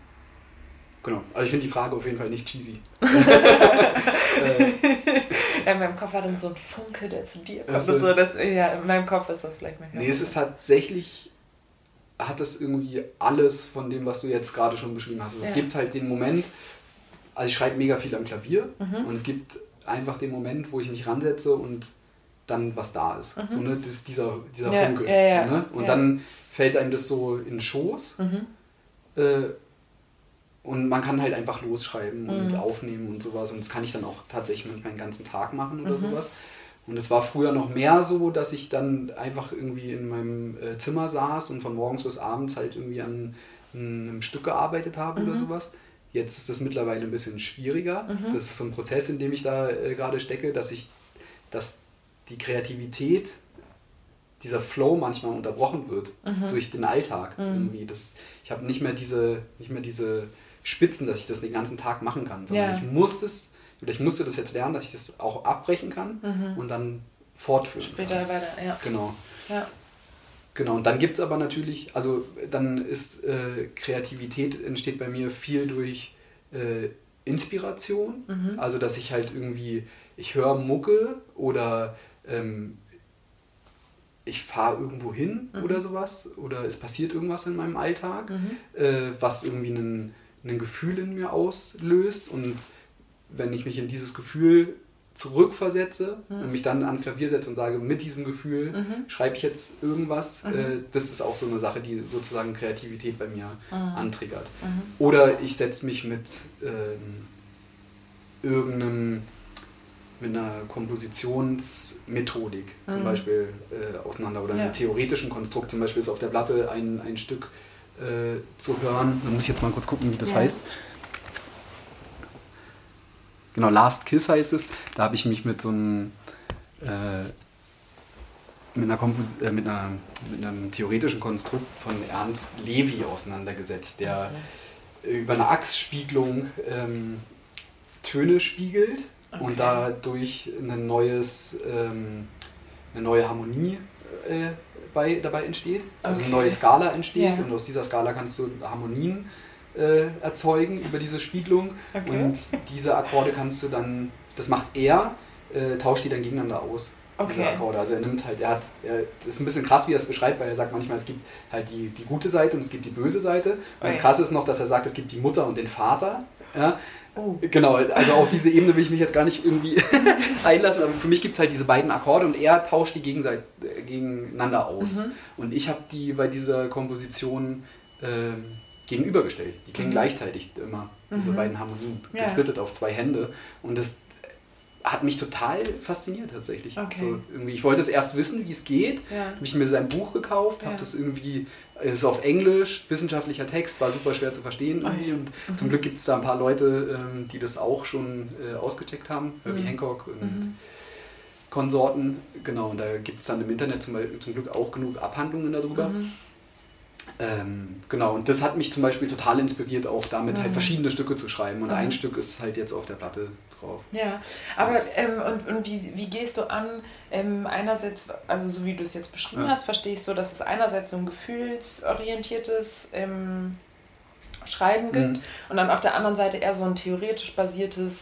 Speaker 2: Genau. Also ich finde die Frage auf jeden Fall nicht cheesy.
Speaker 1: in meinem Kopf war dann so ein Funke, der zu dir kommt. Also, so, das, ja, in meinem Kopf ist das vielleicht
Speaker 2: manchmal. Nee, es ist tatsächlich, hat das irgendwie alles von dem, was du jetzt gerade schon beschrieben hast. Also ja. Es gibt halt den Moment, also ich schreibe mega viel am Klavier mhm. und es gibt einfach den Moment, wo ich mich ransetze und dann was da ist. Mhm. So, ne? Das ist dieser, dieser ja, Funke. Ja, so, ne? Und dann fällt einem das so in den Schoß. Mhm. Äh, und man kann halt einfach losschreiben mhm. und aufnehmen und sowas. Und das kann ich dann auch tatsächlich manchmal den ganzen Tag machen oder mhm. sowas. Und es war früher noch mehr so, dass ich dann einfach irgendwie in meinem äh, Zimmer saß und von morgens bis abends halt irgendwie an einem Stück gearbeitet habe mhm. oder sowas. Jetzt ist das mittlerweile ein bisschen schwieriger. Mhm. Das ist so ein Prozess, in dem ich da äh, gerade stecke, dass ich, dass die Kreativität, dieser Flow manchmal unterbrochen wird mhm. durch den Alltag. Mhm. Irgendwie. Das, ich habe nicht mehr diese, nicht mehr diese Spitzen, dass ich das den ganzen Tag machen kann, sondern ja. ich muss das, oder ich musste das jetzt lernen, dass ich das auch abbrechen kann mhm. und dann fortführen.
Speaker 1: Später weiter, ja.
Speaker 2: Genau.
Speaker 1: Ja.
Speaker 2: Genau, und dann gibt es aber natürlich, also dann ist äh, Kreativität entsteht bei mir viel durch äh, Inspiration. Mhm. Also dass ich halt irgendwie, ich höre Mucke oder ähm, ich fahre irgendwo hin mhm. oder sowas oder es passiert irgendwas in meinem Alltag, mhm. äh, was irgendwie ein, ein Gefühl in mir auslöst und wenn ich mich in dieses Gefühl zurückversetze mhm. und mich dann ans Klavier setze und sage, mit diesem Gefühl mhm. schreibe ich jetzt irgendwas, mhm. äh, das ist auch so eine Sache, die sozusagen Kreativität bei mir mhm. antriggert. Mhm. Oder ich setze mich mit ähm, irgendeinem mit einer Kompositionsmethodik zum mhm. Beispiel äh, auseinander oder ja. einem theoretischen Konstrukt. Zum Beispiel ist auf der Platte ein, ein Stück äh, zu hören. Da muss ich jetzt mal kurz gucken, wie das ja. heißt genau, Last Kiss heißt es. Da habe ich mich mit so einem, äh, mit, einer äh, mit, einer, mit einem theoretischen Konstrukt von Ernst Levy auseinandergesetzt, der okay. über eine Achsspiegelung ähm, Töne spiegelt okay. und dadurch ein neues, ähm, eine neue Harmonie äh, bei, dabei entsteht. Also okay. eine neue Skala entsteht ja. und aus dieser Skala kannst du Harmonien äh, erzeugen über diese Spiegelung. Okay. Und diese Akkorde kannst du dann, das macht er, äh, tauscht die dann gegeneinander aus. Okay. Akkorde. Also er nimmt halt, er hat, er, das ist ein bisschen krass, wie er es beschreibt, weil er sagt manchmal, es gibt halt die, die gute Seite und es gibt die böse Seite. Und okay. das Krasse ist noch, dass er sagt, es gibt die Mutter und den Vater. Ja? Oh. Genau, also auf diese Ebene will ich mich jetzt gar nicht irgendwie einlassen, aber für mich gibt es halt diese beiden Akkorde und er tauscht die Gegenseit, äh, gegeneinander aus. Mhm. Und ich habe die bei dieser Komposition ähm, gegenübergestellt. Die klingen mhm. gleichzeitig immer, diese mhm. beiden Harmonien, ja. gesplittet auf zwei Hände. Und das hat mich total fasziniert tatsächlich. Okay. So, irgendwie, ich wollte es erst wissen, wie es geht. Ja. Habe ich mir sein Buch gekauft, habe das irgendwie, es ist auf Englisch, wissenschaftlicher Text, war super schwer zu verstehen irgendwie. Und mhm. zum Glück gibt es da ein paar Leute, ähm, die das auch schon äh, ausgecheckt haben, Herbie mhm. Hancock und mhm. Konsorten. Genau, und da gibt es dann im Internet zum, zum Glück auch genug Abhandlungen darüber. Mhm. Ähm, genau, und das hat mich zum Beispiel total inspiriert, auch damit halt mhm. halt verschiedene Stücke zu schreiben. Und mhm. ein Stück ist halt jetzt auf der Platte drauf.
Speaker 1: Ja, aber ähm, und, und wie, wie gehst du an, ähm, einerseits, also so wie du es jetzt beschrieben ja. hast, verstehe ich so, dass es einerseits so ein gefühlsorientiertes ähm, Schreiben gibt mhm. und dann auf der anderen Seite eher so ein theoretisch basiertes,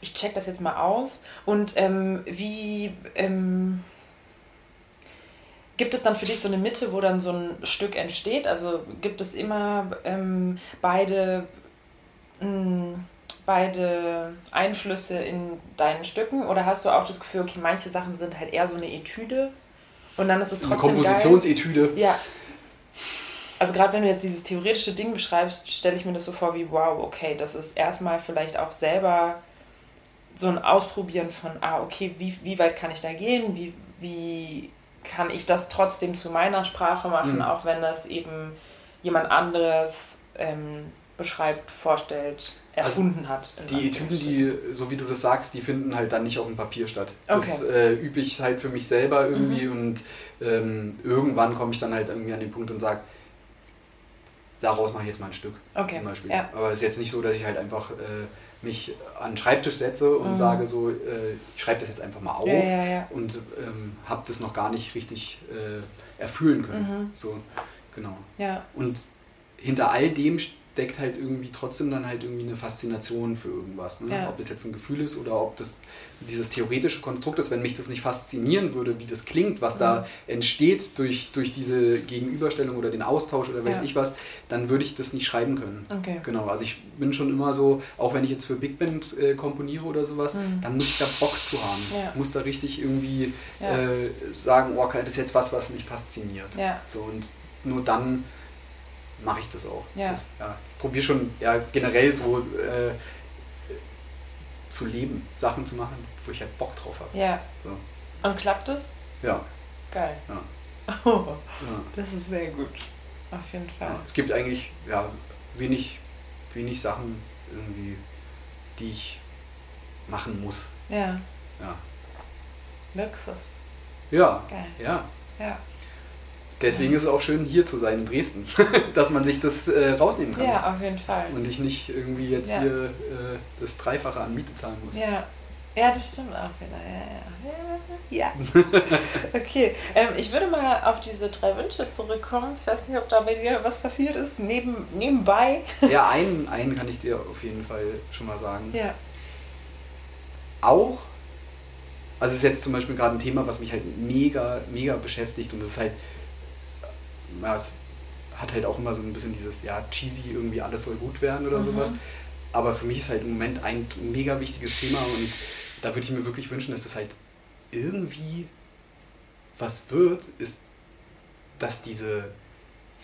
Speaker 1: ich check das jetzt mal aus. Und ähm, wie ähm, Gibt es dann für dich so eine Mitte, wo dann so ein Stück entsteht? Also gibt es immer ähm, beide, mh, hm, beide Einflüsse in deinen Stücken? Oder hast du auch das Gefühl, okay, manche Sachen sind halt eher so eine Etüde und dann ist es trotzdem. Eine
Speaker 2: Kompositionsetüde.
Speaker 1: Ja. Also gerade wenn du jetzt dieses theoretische Ding beschreibst, stelle ich mir das so vor wie, wow, okay, das ist erstmal vielleicht auch selber so ein Ausprobieren von, ah, okay, wie, wie weit kann ich da gehen? Wie, wie kann ich das trotzdem zu meiner Sprache machen, mhm. auch wenn das eben jemand anderes ähm, beschreibt, vorstellt, erfunden also hat.
Speaker 2: Die Etüden, die, so wie du das sagst, die finden halt dann nicht auf dem Papier statt. Das äh, übe ich halt für mich selber irgendwie mhm. und ähm, irgendwann komme ich dann halt irgendwie an den Punkt und sage, daraus mache ich jetzt mal ein Stück
Speaker 1: okay.
Speaker 2: zum Beispiel.
Speaker 1: Ja.
Speaker 2: Aber es ist jetzt nicht so, dass ich halt einfach äh, mich an den Schreibtisch setze und mhm. sage so, äh, ich schreibe das jetzt einfach mal auf
Speaker 1: ja, ja, ja.
Speaker 2: und ähm, habe das noch gar nicht richtig äh, erfüllen können. Mhm. So, genau. Und hinter all dem deckt halt irgendwie trotzdem dann halt irgendwie eine Faszination für irgendwas. Ne? Ja. Ob es jetzt ein Gefühl ist oder ob das dieses theoretische Konstrukt ist, wenn mich das nicht faszinieren würde, wie das klingt, was mhm. da entsteht durch, durch diese Gegenüberstellung oder den Austausch oder weiß ja. ich was, dann würde ich das nicht schreiben können.
Speaker 1: Okay.
Speaker 2: Genau, also ich bin schon immer so, auch wenn ich jetzt für Big Band äh, komponiere oder sowas, mhm. dann muss ich da Bock zu haben. Ja. Muss da richtig irgendwie äh, sagen, oh, das ist jetzt was, was mich fasziniert. So, und nur dann mache ich das auch.
Speaker 1: Ja.
Speaker 2: Das, ja, ich probiere schon ja, generell so äh, zu leben, Sachen zu machen, wo ich halt Bock drauf habe.
Speaker 1: Ja.
Speaker 2: So.
Speaker 1: Und klappt es?
Speaker 2: Ja.
Speaker 1: Geil.
Speaker 2: Ja.
Speaker 1: Oh, ja. das ist sehr gut. Auf jeden Fall.
Speaker 2: Ja, es gibt eigentlich ja, wenig, wenig Sachen, irgendwie, die ich machen muss.
Speaker 1: Ja.
Speaker 2: Ja.
Speaker 1: Luxus.
Speaker 2: Ja.
Speaker 1: Geil.
Speaker 2: Ja.
Speaker 1: Ja.
Speaker 2: Deswegen ist es auch schön, hier zu sein in Dresden, dass man sich das äh, rausnehmen kann.
Speaker 1: Ja, auf jeden Fall.
Speaker 2: Und ich nicht irgendwie jetzt
Speaker 1: Ja.
Speaker 2: hier äh, das Dreifache an Miete zahlen muss.
Speaker 1: Ja. Ja, das stimmt auch wieder. Ja, ja. ja. Okay, ähm, ich würde mal auf diese drei Wünsche zurückkommen. Ich weiß nicht, ob da bei dir was passiert ist, neben, nebenbei.
Speaker 2: Ja, einen, einen kann ich dir auf jeden Fall schon mal sagen.
Speaker 1: Ja.
Speaker 2: Auch, also es ist jetzt zum Beispiel gerade ein Thema, was mich halt mega, mega beschäftigt und es ist halt, ja, es hat halt auch immer so ein bisschen dieses, ja, cheesy, irgendwie alles soll gut werden oder
Speaker 1: Mhm.
Speaker 2: sowas. Aber für mich ist halt im Moment ein mega wichtiges Thema und da würde ich mir wirklich wünschen, dass es halt irgendwie was wird, ist, dass diese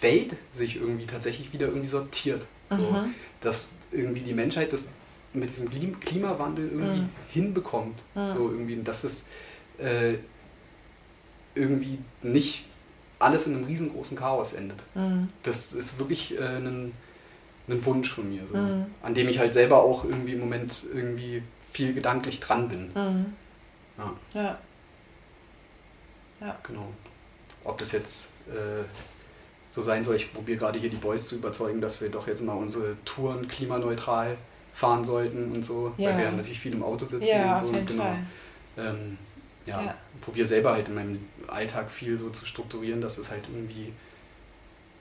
Speaker 2: Welt sich irgendwie tatsächlich wieder irgendwie sortiert. So,
Speaker 1: Mhm.
Speaker 2: dass irgendwie die Menschheit das mit diesem Klim- Klimawandel irgendwie
Speaker 1: Mhm.
Speaker 2: hinbekommt.
Speaker 1: Mhm.
Speaker 2: So irgendwie, dass es äh, irgendwie nicht alles in einem riesengroßen Chaos endet.
Speaker 1: Mhm.
Speaker 2: Das ist wirklich äh, ein, ein Wunsch von mir, so,
Speaker 1: Mhm.
Speaker 2: an dem ich halt selber auch irgendwie im Moment irgendwie viel gedanklich dran bin.
Speaker 1: Mhm.
Speaker 2: Ja,
Speaker 1: Ja. Ja.
Speaker 2: genau. Ob das jetzt äh, so sein soll, ich probiere gerade hier die Boys zu überzeugen, dass wir doch jetzt mal unsere Touren klimaneutral fahren sollten und so,
Speaker 1: Ja.
Speaker 2: weil wir ja natürlich viel im Auto sitzen
Speaker 1: Ja,
Speaker 2: und so. genau. Ähm, ja,
Speaker 1: Ja.
Speaker 2: probiere selber halt in meinem Alltag viel so zu strukturieren, dass es halt irgendwie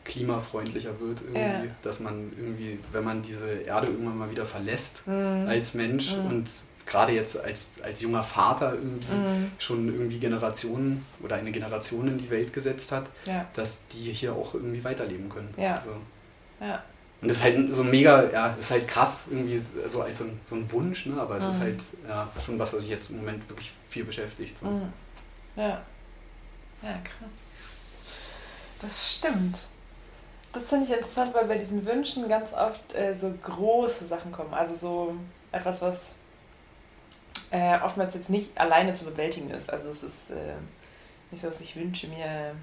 Speaker 2: klimafreundlicher wird irgendwie,
Speaker 1: Ja.
Speaker 2: dass man irgendwie, wenn man diese Erde irgendwann mal wieder verlässt
Speaker 1: Mhm.
Speaker 2: als Mensch
Speaker 1: Mhm.
Speaker 2: und gerade jetzt als, als junger Vater irgendwie
Speaker 1: Mhm.
Speaker 2: schon irgendwie Generationen oder eine Generation in die Welt gesetzt hat,
Speaker 1: Ja.
Speaker 2: dass die hier auch irgendwie weiterleben können.
Speaker 1: Ja.
Speaker 2: So.
Speaker 1: Ja.
Speaker 2: Und das ist halt so mega, ja, das ist halt krass irgendwie so als so ein, so ein Wunsch, ne? aber es ist
Speaker 1: Mhm.
Speaker 2: halt ja, schon was, was sich jetzt im Moment wirklich viel beschäftigt. So.
Speaker 1: Mhm. Ja. Ja, krass. Das stimmt. Das finde ich interessant, weil bei diesen Wünschen ganz oft äh, so große Sachen kommen. Also so etwas, was äh, oftmals jetzt nicht alleine zu bewältigen ist. Also es ist äh, nicht so, dass ich wünsche mir,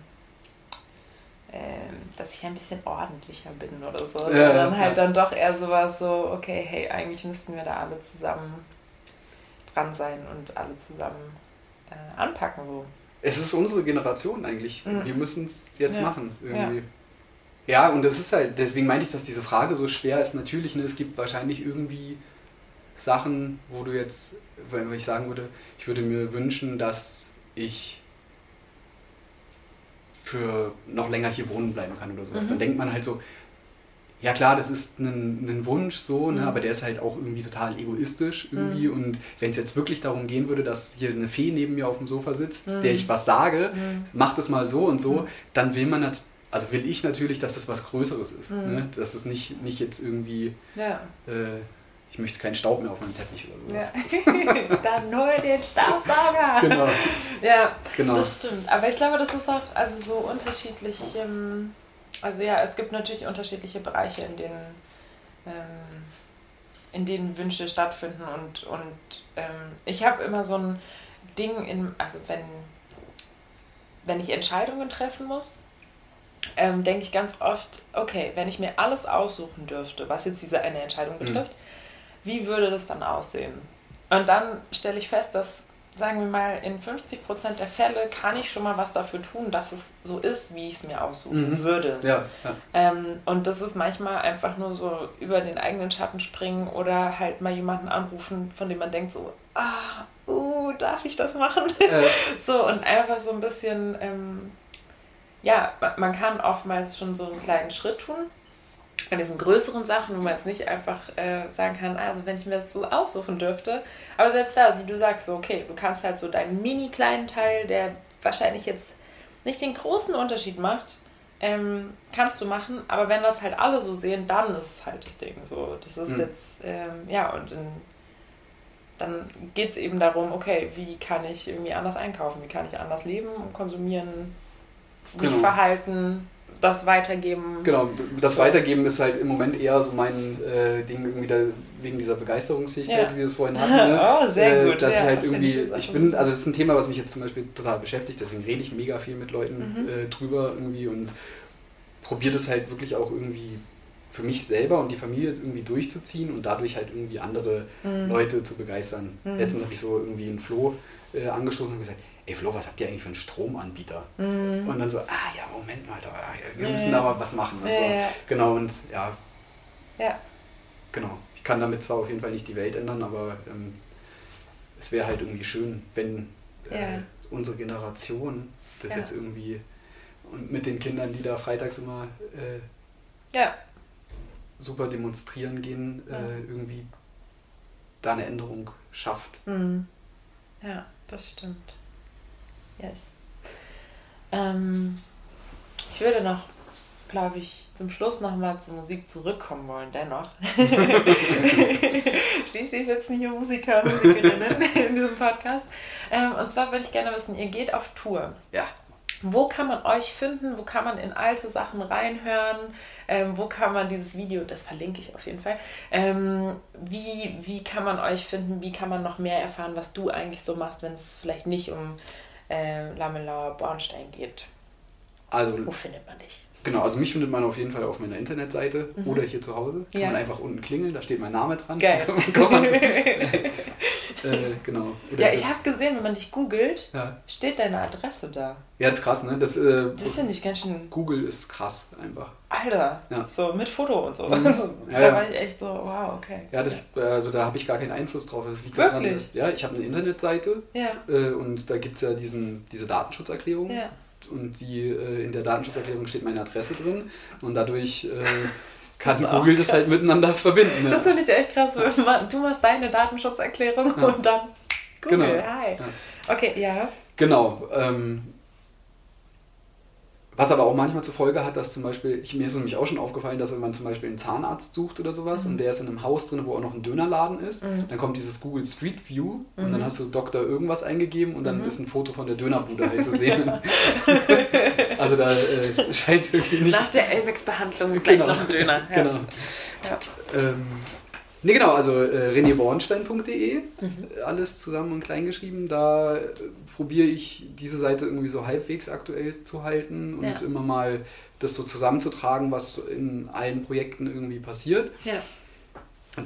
Speaker 1: dass ich ein bisschen ordentlicher bin oder so.
Speaker 2: Ja, ja,
Speaker 1: halt
Speaker 2: ja.
Speaker 1: dann doch eher sowas so, okay, hey, eigentlich müssten wir da alle zusammen dran sein und alle zusammen äh, anpacken so.
Speaker 2: Es ist unsere Generation eigentlich.
Speaker 1: Mhm.
Speaker 2: Wir müssen es jetzt
Speaker 1: Ja.
Speaker 2: machen. Irgendwie. Ja. und das ist halt, deswegen meinte ich, dass diese Frage so schwer ist. Natürlich, ne, es gibt wahrscheinlich irgendwie Sachen, wo du jetzt, wenn ich sagen würde, ich würde mir wünschen, dass ich für noch länger hier wohnen bleiben kann oder sowas.
Speaker 1: Mhm.
Speaker 2: Dann denkt man halt so, ja klar, das ist ein, ein Wunsch so, ne,
Speaker 1: Mhm.
Speaker 2: aber der ist halt auch irgendwie total egoistisch irgendwie.
Speaker 1: Mhm.
Speaker 2: Und wenn es jetzt wirklich darum gehen würde, dass hier eine Fee neben mir auf dem Sofa sitzt,
Speaker 1: Mhm.
Speaker 2: der ich was sage,
Speaker 1: Mhm.
Speaker 2: mach das mal so und so,
Speaker 1: Mhm.
Speaker 2: dann will man nat also will ich natürlich, dass das was Größeres ist.
Speaker 1: Mhm.
Speaker 2: Ne? Dass es nicht, nicht jetzt irgendwie,
Speaker 1: Ja.
Speaker 2: äh, ich möchte keinen Staub mehr auf meinem Teppich oder sowas.
Speaker 1: ja. dann hol den Staubsauger.
Speaker 2: Genau,
Speaker 1: Ja,
Speaker 2: genau.
Speaker 1: das stimmt. Aber ich glaube, das ist auch also so unterschiedlich. Ähm, also ja, es gibt natürlich unterschiedliche Bereiche, in denen, ähm, in denen Wünsche stattfinden. Und, und ähm, ich habe immer so ein Ding, in, also wenn, wenn ich Entscheidungen treffen muss, ähm, denke ich ganz oft, okay, wenn ich mir alles aussuchen dürfte, was jetzt diese eine Entscheidung
Speaker 2: Mhm.
Speaker 1: Wie würde das dann aussehen? Und dann stelle ich fest, dass, sagen wir mal, in 50% der Fälle kann ich schon mal was dafür tun, dass es so ist, wie ich es mir aussuchen
Speaker 2: Mhm.
Speaker 1: würde.
Speaker 2: Ja, ja.
Speaker 1: Ähm, und das ist manchmal einfach nur so über den eigenen Schatten springen oder halt mal jemanden anrufen, von dem man denkt so, ah, uh, darf ich das machen?
Speaker 2: Äh,
Speaker 1: So, und einfach so ein bisschen, ähm, ja, ma- man kann oftmals schon so einen kleinen Schritt tun. Bei diesen größeren Sachen, wo man jetzt nicht einfach äh, sagen kann, also wenn ich mir das so aussuchen dürfte. Aber selbst da, wie du sagst, so, okay, du kannst halt so deinen mini kleinen Teil, der wahrscheinlich jetzt nicht den großen Unterschied macht, ähm, kannst du machen. Aber wenn das halt alle so sehen, dann ist es halt das Ding. So, das ist
Speaker 2: Mhm.
Speaker 1: jetzt, ähm, ja, und in, dann geht es eben darum, okay, wie kann ich irgendwie anders einkaufen, wie kann ich anders leben und konsumieren, mich
Speaker 2: Genau.
Speaker 1: verhalten, das weitergeben.
Speaker 2: genau, das Weitergeben ist halt im Moment eher so mein äh, Ding irgendwie da, wegen dieser Begeisterungsfähigkeit,
Speaker 1: Ja.
Speaker 2: wie wir es vorhin hatten. Ne?
Speaker 1: Oh, sehr
Speaker 2: Äh,
Speaker 1: gut,
Speaker 2: Dass
Speaker 1: ja,
Speaker 2: ich halt irgendwie, ich bin, also es ist ein Thema, was mich jetzt zum Beispiel total beschäftigt, deswegen rede ich mega viel mit Leuten
Speaker 1: Mhm.
Speaker 2: äh, drüber irgendwie und probiere das halt wirklich auch irgendwie für mich selber und die Familie irgendwie durchzuziehen und dadurch halt irgendwie andere mhm. Leute zu begeistern. Mhm. Letztens habe ich so irgendwie einen Flo äh, angestoßen und gesagt, ey Flo, was habt ihr eigentlich für einen Stromanbieter? Mhm. Und dann so, ah ja, Moment mal, wir ja, müssen ja. da mal was machen. Und ja, so. Genau, und ja. Ja. Genau. Ich kann damit zwar auf jeden Fall nicht die Welt ändern, aber ähm, es wäre halt irgendwie schön, wenn äh, unsere Generation das jetzt irgendwie und mit den Kindern, die da freitags immer äh, ja. super demonstrieren gehen, äh, irgendwie da eine Änderung schafft.
Speaker 1: Mhm. Ja, das stimmt. Yes. Ähm, ich würde noch, glaube ich, zum Schluss nochmal zur Musik zurückkommen wollen, dennoch. Schließlich sitzen hier Musiker und Musikerinnen in diesem Podcast. Ähm, und zwar würde ich gerne wissen, ihr geht auf Tour. Ja. Wo kann man euch finden? Wo kann man in alte Sachen reinhören? Ähm, wo kann man dieses Video, das verlinke ich auf jeden Fall, ähm, wie, wie kann man euch finden? Wie kann man noch mehr erfahren, was du eigentlich so machst, wenn es vielleicht nicht um äh, Lamelauer Bornstein geht.
Speaker 2: Also, Wo findet man dich? Genau, also mich findet man auf jeden Fall auf meiner Internetseite mhm. oder hier zu Hause. Kann ja. man einfach unten klingeln, da steht mein Name dran. Geil.
Speaker 1: äh, genau. Oder ja, ich habe gesehen, wenn man dich googelt, ja. steht deine Adresse da.
Speaker 2: Ja, das ist krass, ne? Das, äh,
Speaker 1: das finde ich ganz schön.
Speaker 2: Google ist krass einfach.
Speaker 1: Alter, ja. so mit Foto und so. Mhm. ja, da war ich echt so, wow, okay.
Speaker 2: Ja, das, also da habe ich gar keinen Einfluss drauf. Das liegt Wirklich? daran, dass, ja, ich habe eine Internetseite ja. Äh, und da gibt es ja diesen, diese Datenschutzerklärung. Ja und die, äh, in der Datenschutzerklärung steht meine Adresse drin und dadurch äh, kann das Google das halt miteinander verbinden.
Speaker 1: Ne? Das finde ich echt krass. Du machst deine Datenschutzerklärung ja. und dann Google, genau. hi. Ja. Okay, ja.
Speaker 2: Genau. Ähm, was aber auch manchmal zur Folge hat, dass zum Beispiel, ich, mir ist nämlich auch schon aufgefallen, dass wenn man zum Beispiel einen Zahnarzt sucht oder sowas mhm. und der ist in einem Haus drin, wo auch noch ein Dönerladen ist, mhm. dann kommt dieses Google Street View mhm. und dann mhm. hast du Doktor irgendwas eingegeben und dann mhm. ist ein Foto von der Dönerbude halt zu sehen. also da äh, scheint irgendwie nicht...
Speaker 1: Nach der Elmex-Behandlung gleich genau. noch ein Döner. Ja. Genau.
Speaker 2: Ja. Ähm, Ne, genau, also äh, renébornstein.de, mhm. alles zusammen und klein geschrieben. Da äh, probiere ich diese Seite irgendwie so halbwegs aktuell zu halten und ja. immer mal das so zusammenzutragen, was in allen Projekten irgendwie passiert. Ja.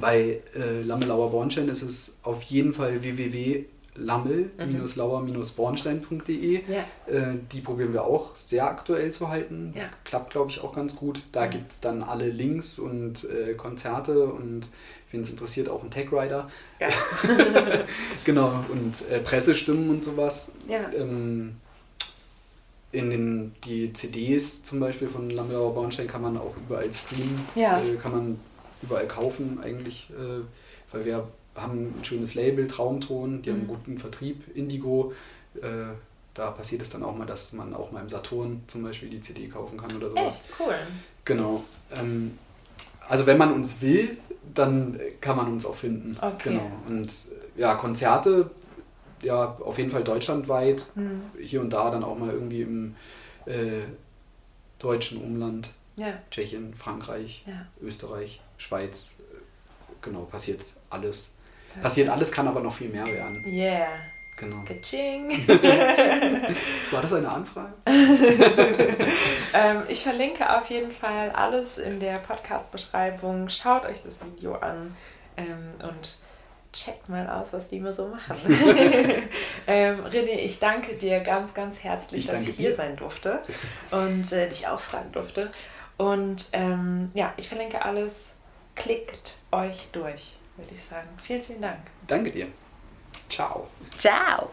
Speaker 2: Bei äh, Lammelauer Bornstein ist es auf jeden Fall www.lammel-lauer-bornstein.de. Ja. Äh, die probieren wir auch sehr aktuell zu halten. Ja. Klappt, glaube ich, auch ganz gut. Da mhm. gibt es dann alle Links und äh, Konzerte und wen es interessiert, auch ein Tech Rider. Ja. genau, und äh, Pressestimmen und sowas. Ja. Ähm, in den, die CDs zum Beispiel von Lamberauer Bornstein kann man auch überall streamen, ja. äh, kann man überall kaufen eigentlich, äh, weil wir haben ein schönes Label, Traumton, die mhm. haben einen guten Vertrieb, Indigo. Äh, da passiert es dann auch mal, dass man auch mal im Saturn zum Beispiel die CD kaufen kann oder sowas.
Speaker 1: Echt cool.
Speaker 2: Genau. Ähm, also wenn man uns will, dann kann man uns auch finden. Okay. Genau. Und ja, Konzerte, ja, auf jeden Fall deutschlandweit, mhm. hier und da dann auch mal irgendwie im äh, deutschen Umland. Ja. Tschechien, Frankreich, ja. Österreich, Schweiz, genau, passiert alles. Passiert alles, kann aber noch viel mehr werden.
Speaker 1: Yeah. Genau. Kaching.
Speaker 2: War das eine Anfrage?
Speaker 1: ähm, ich verlinke auf jeden Fall alles in der Podcast-Beschreibung. Schaut euch das Video an ähm, und checkt mal aus, was die mir so machen. ähm, René, ich danke dir ganz, ganz herzlich, ich dass ich hier dir. sein durfte und äh, dich ausfragen durfte. Und ähm, ja, ich verlinke alles. Klickt euch durch, würde ich sagen. Vielen, vielen Dank.
Speaker 2: Danke dir. Ciao.
Speaker 1: Ciao.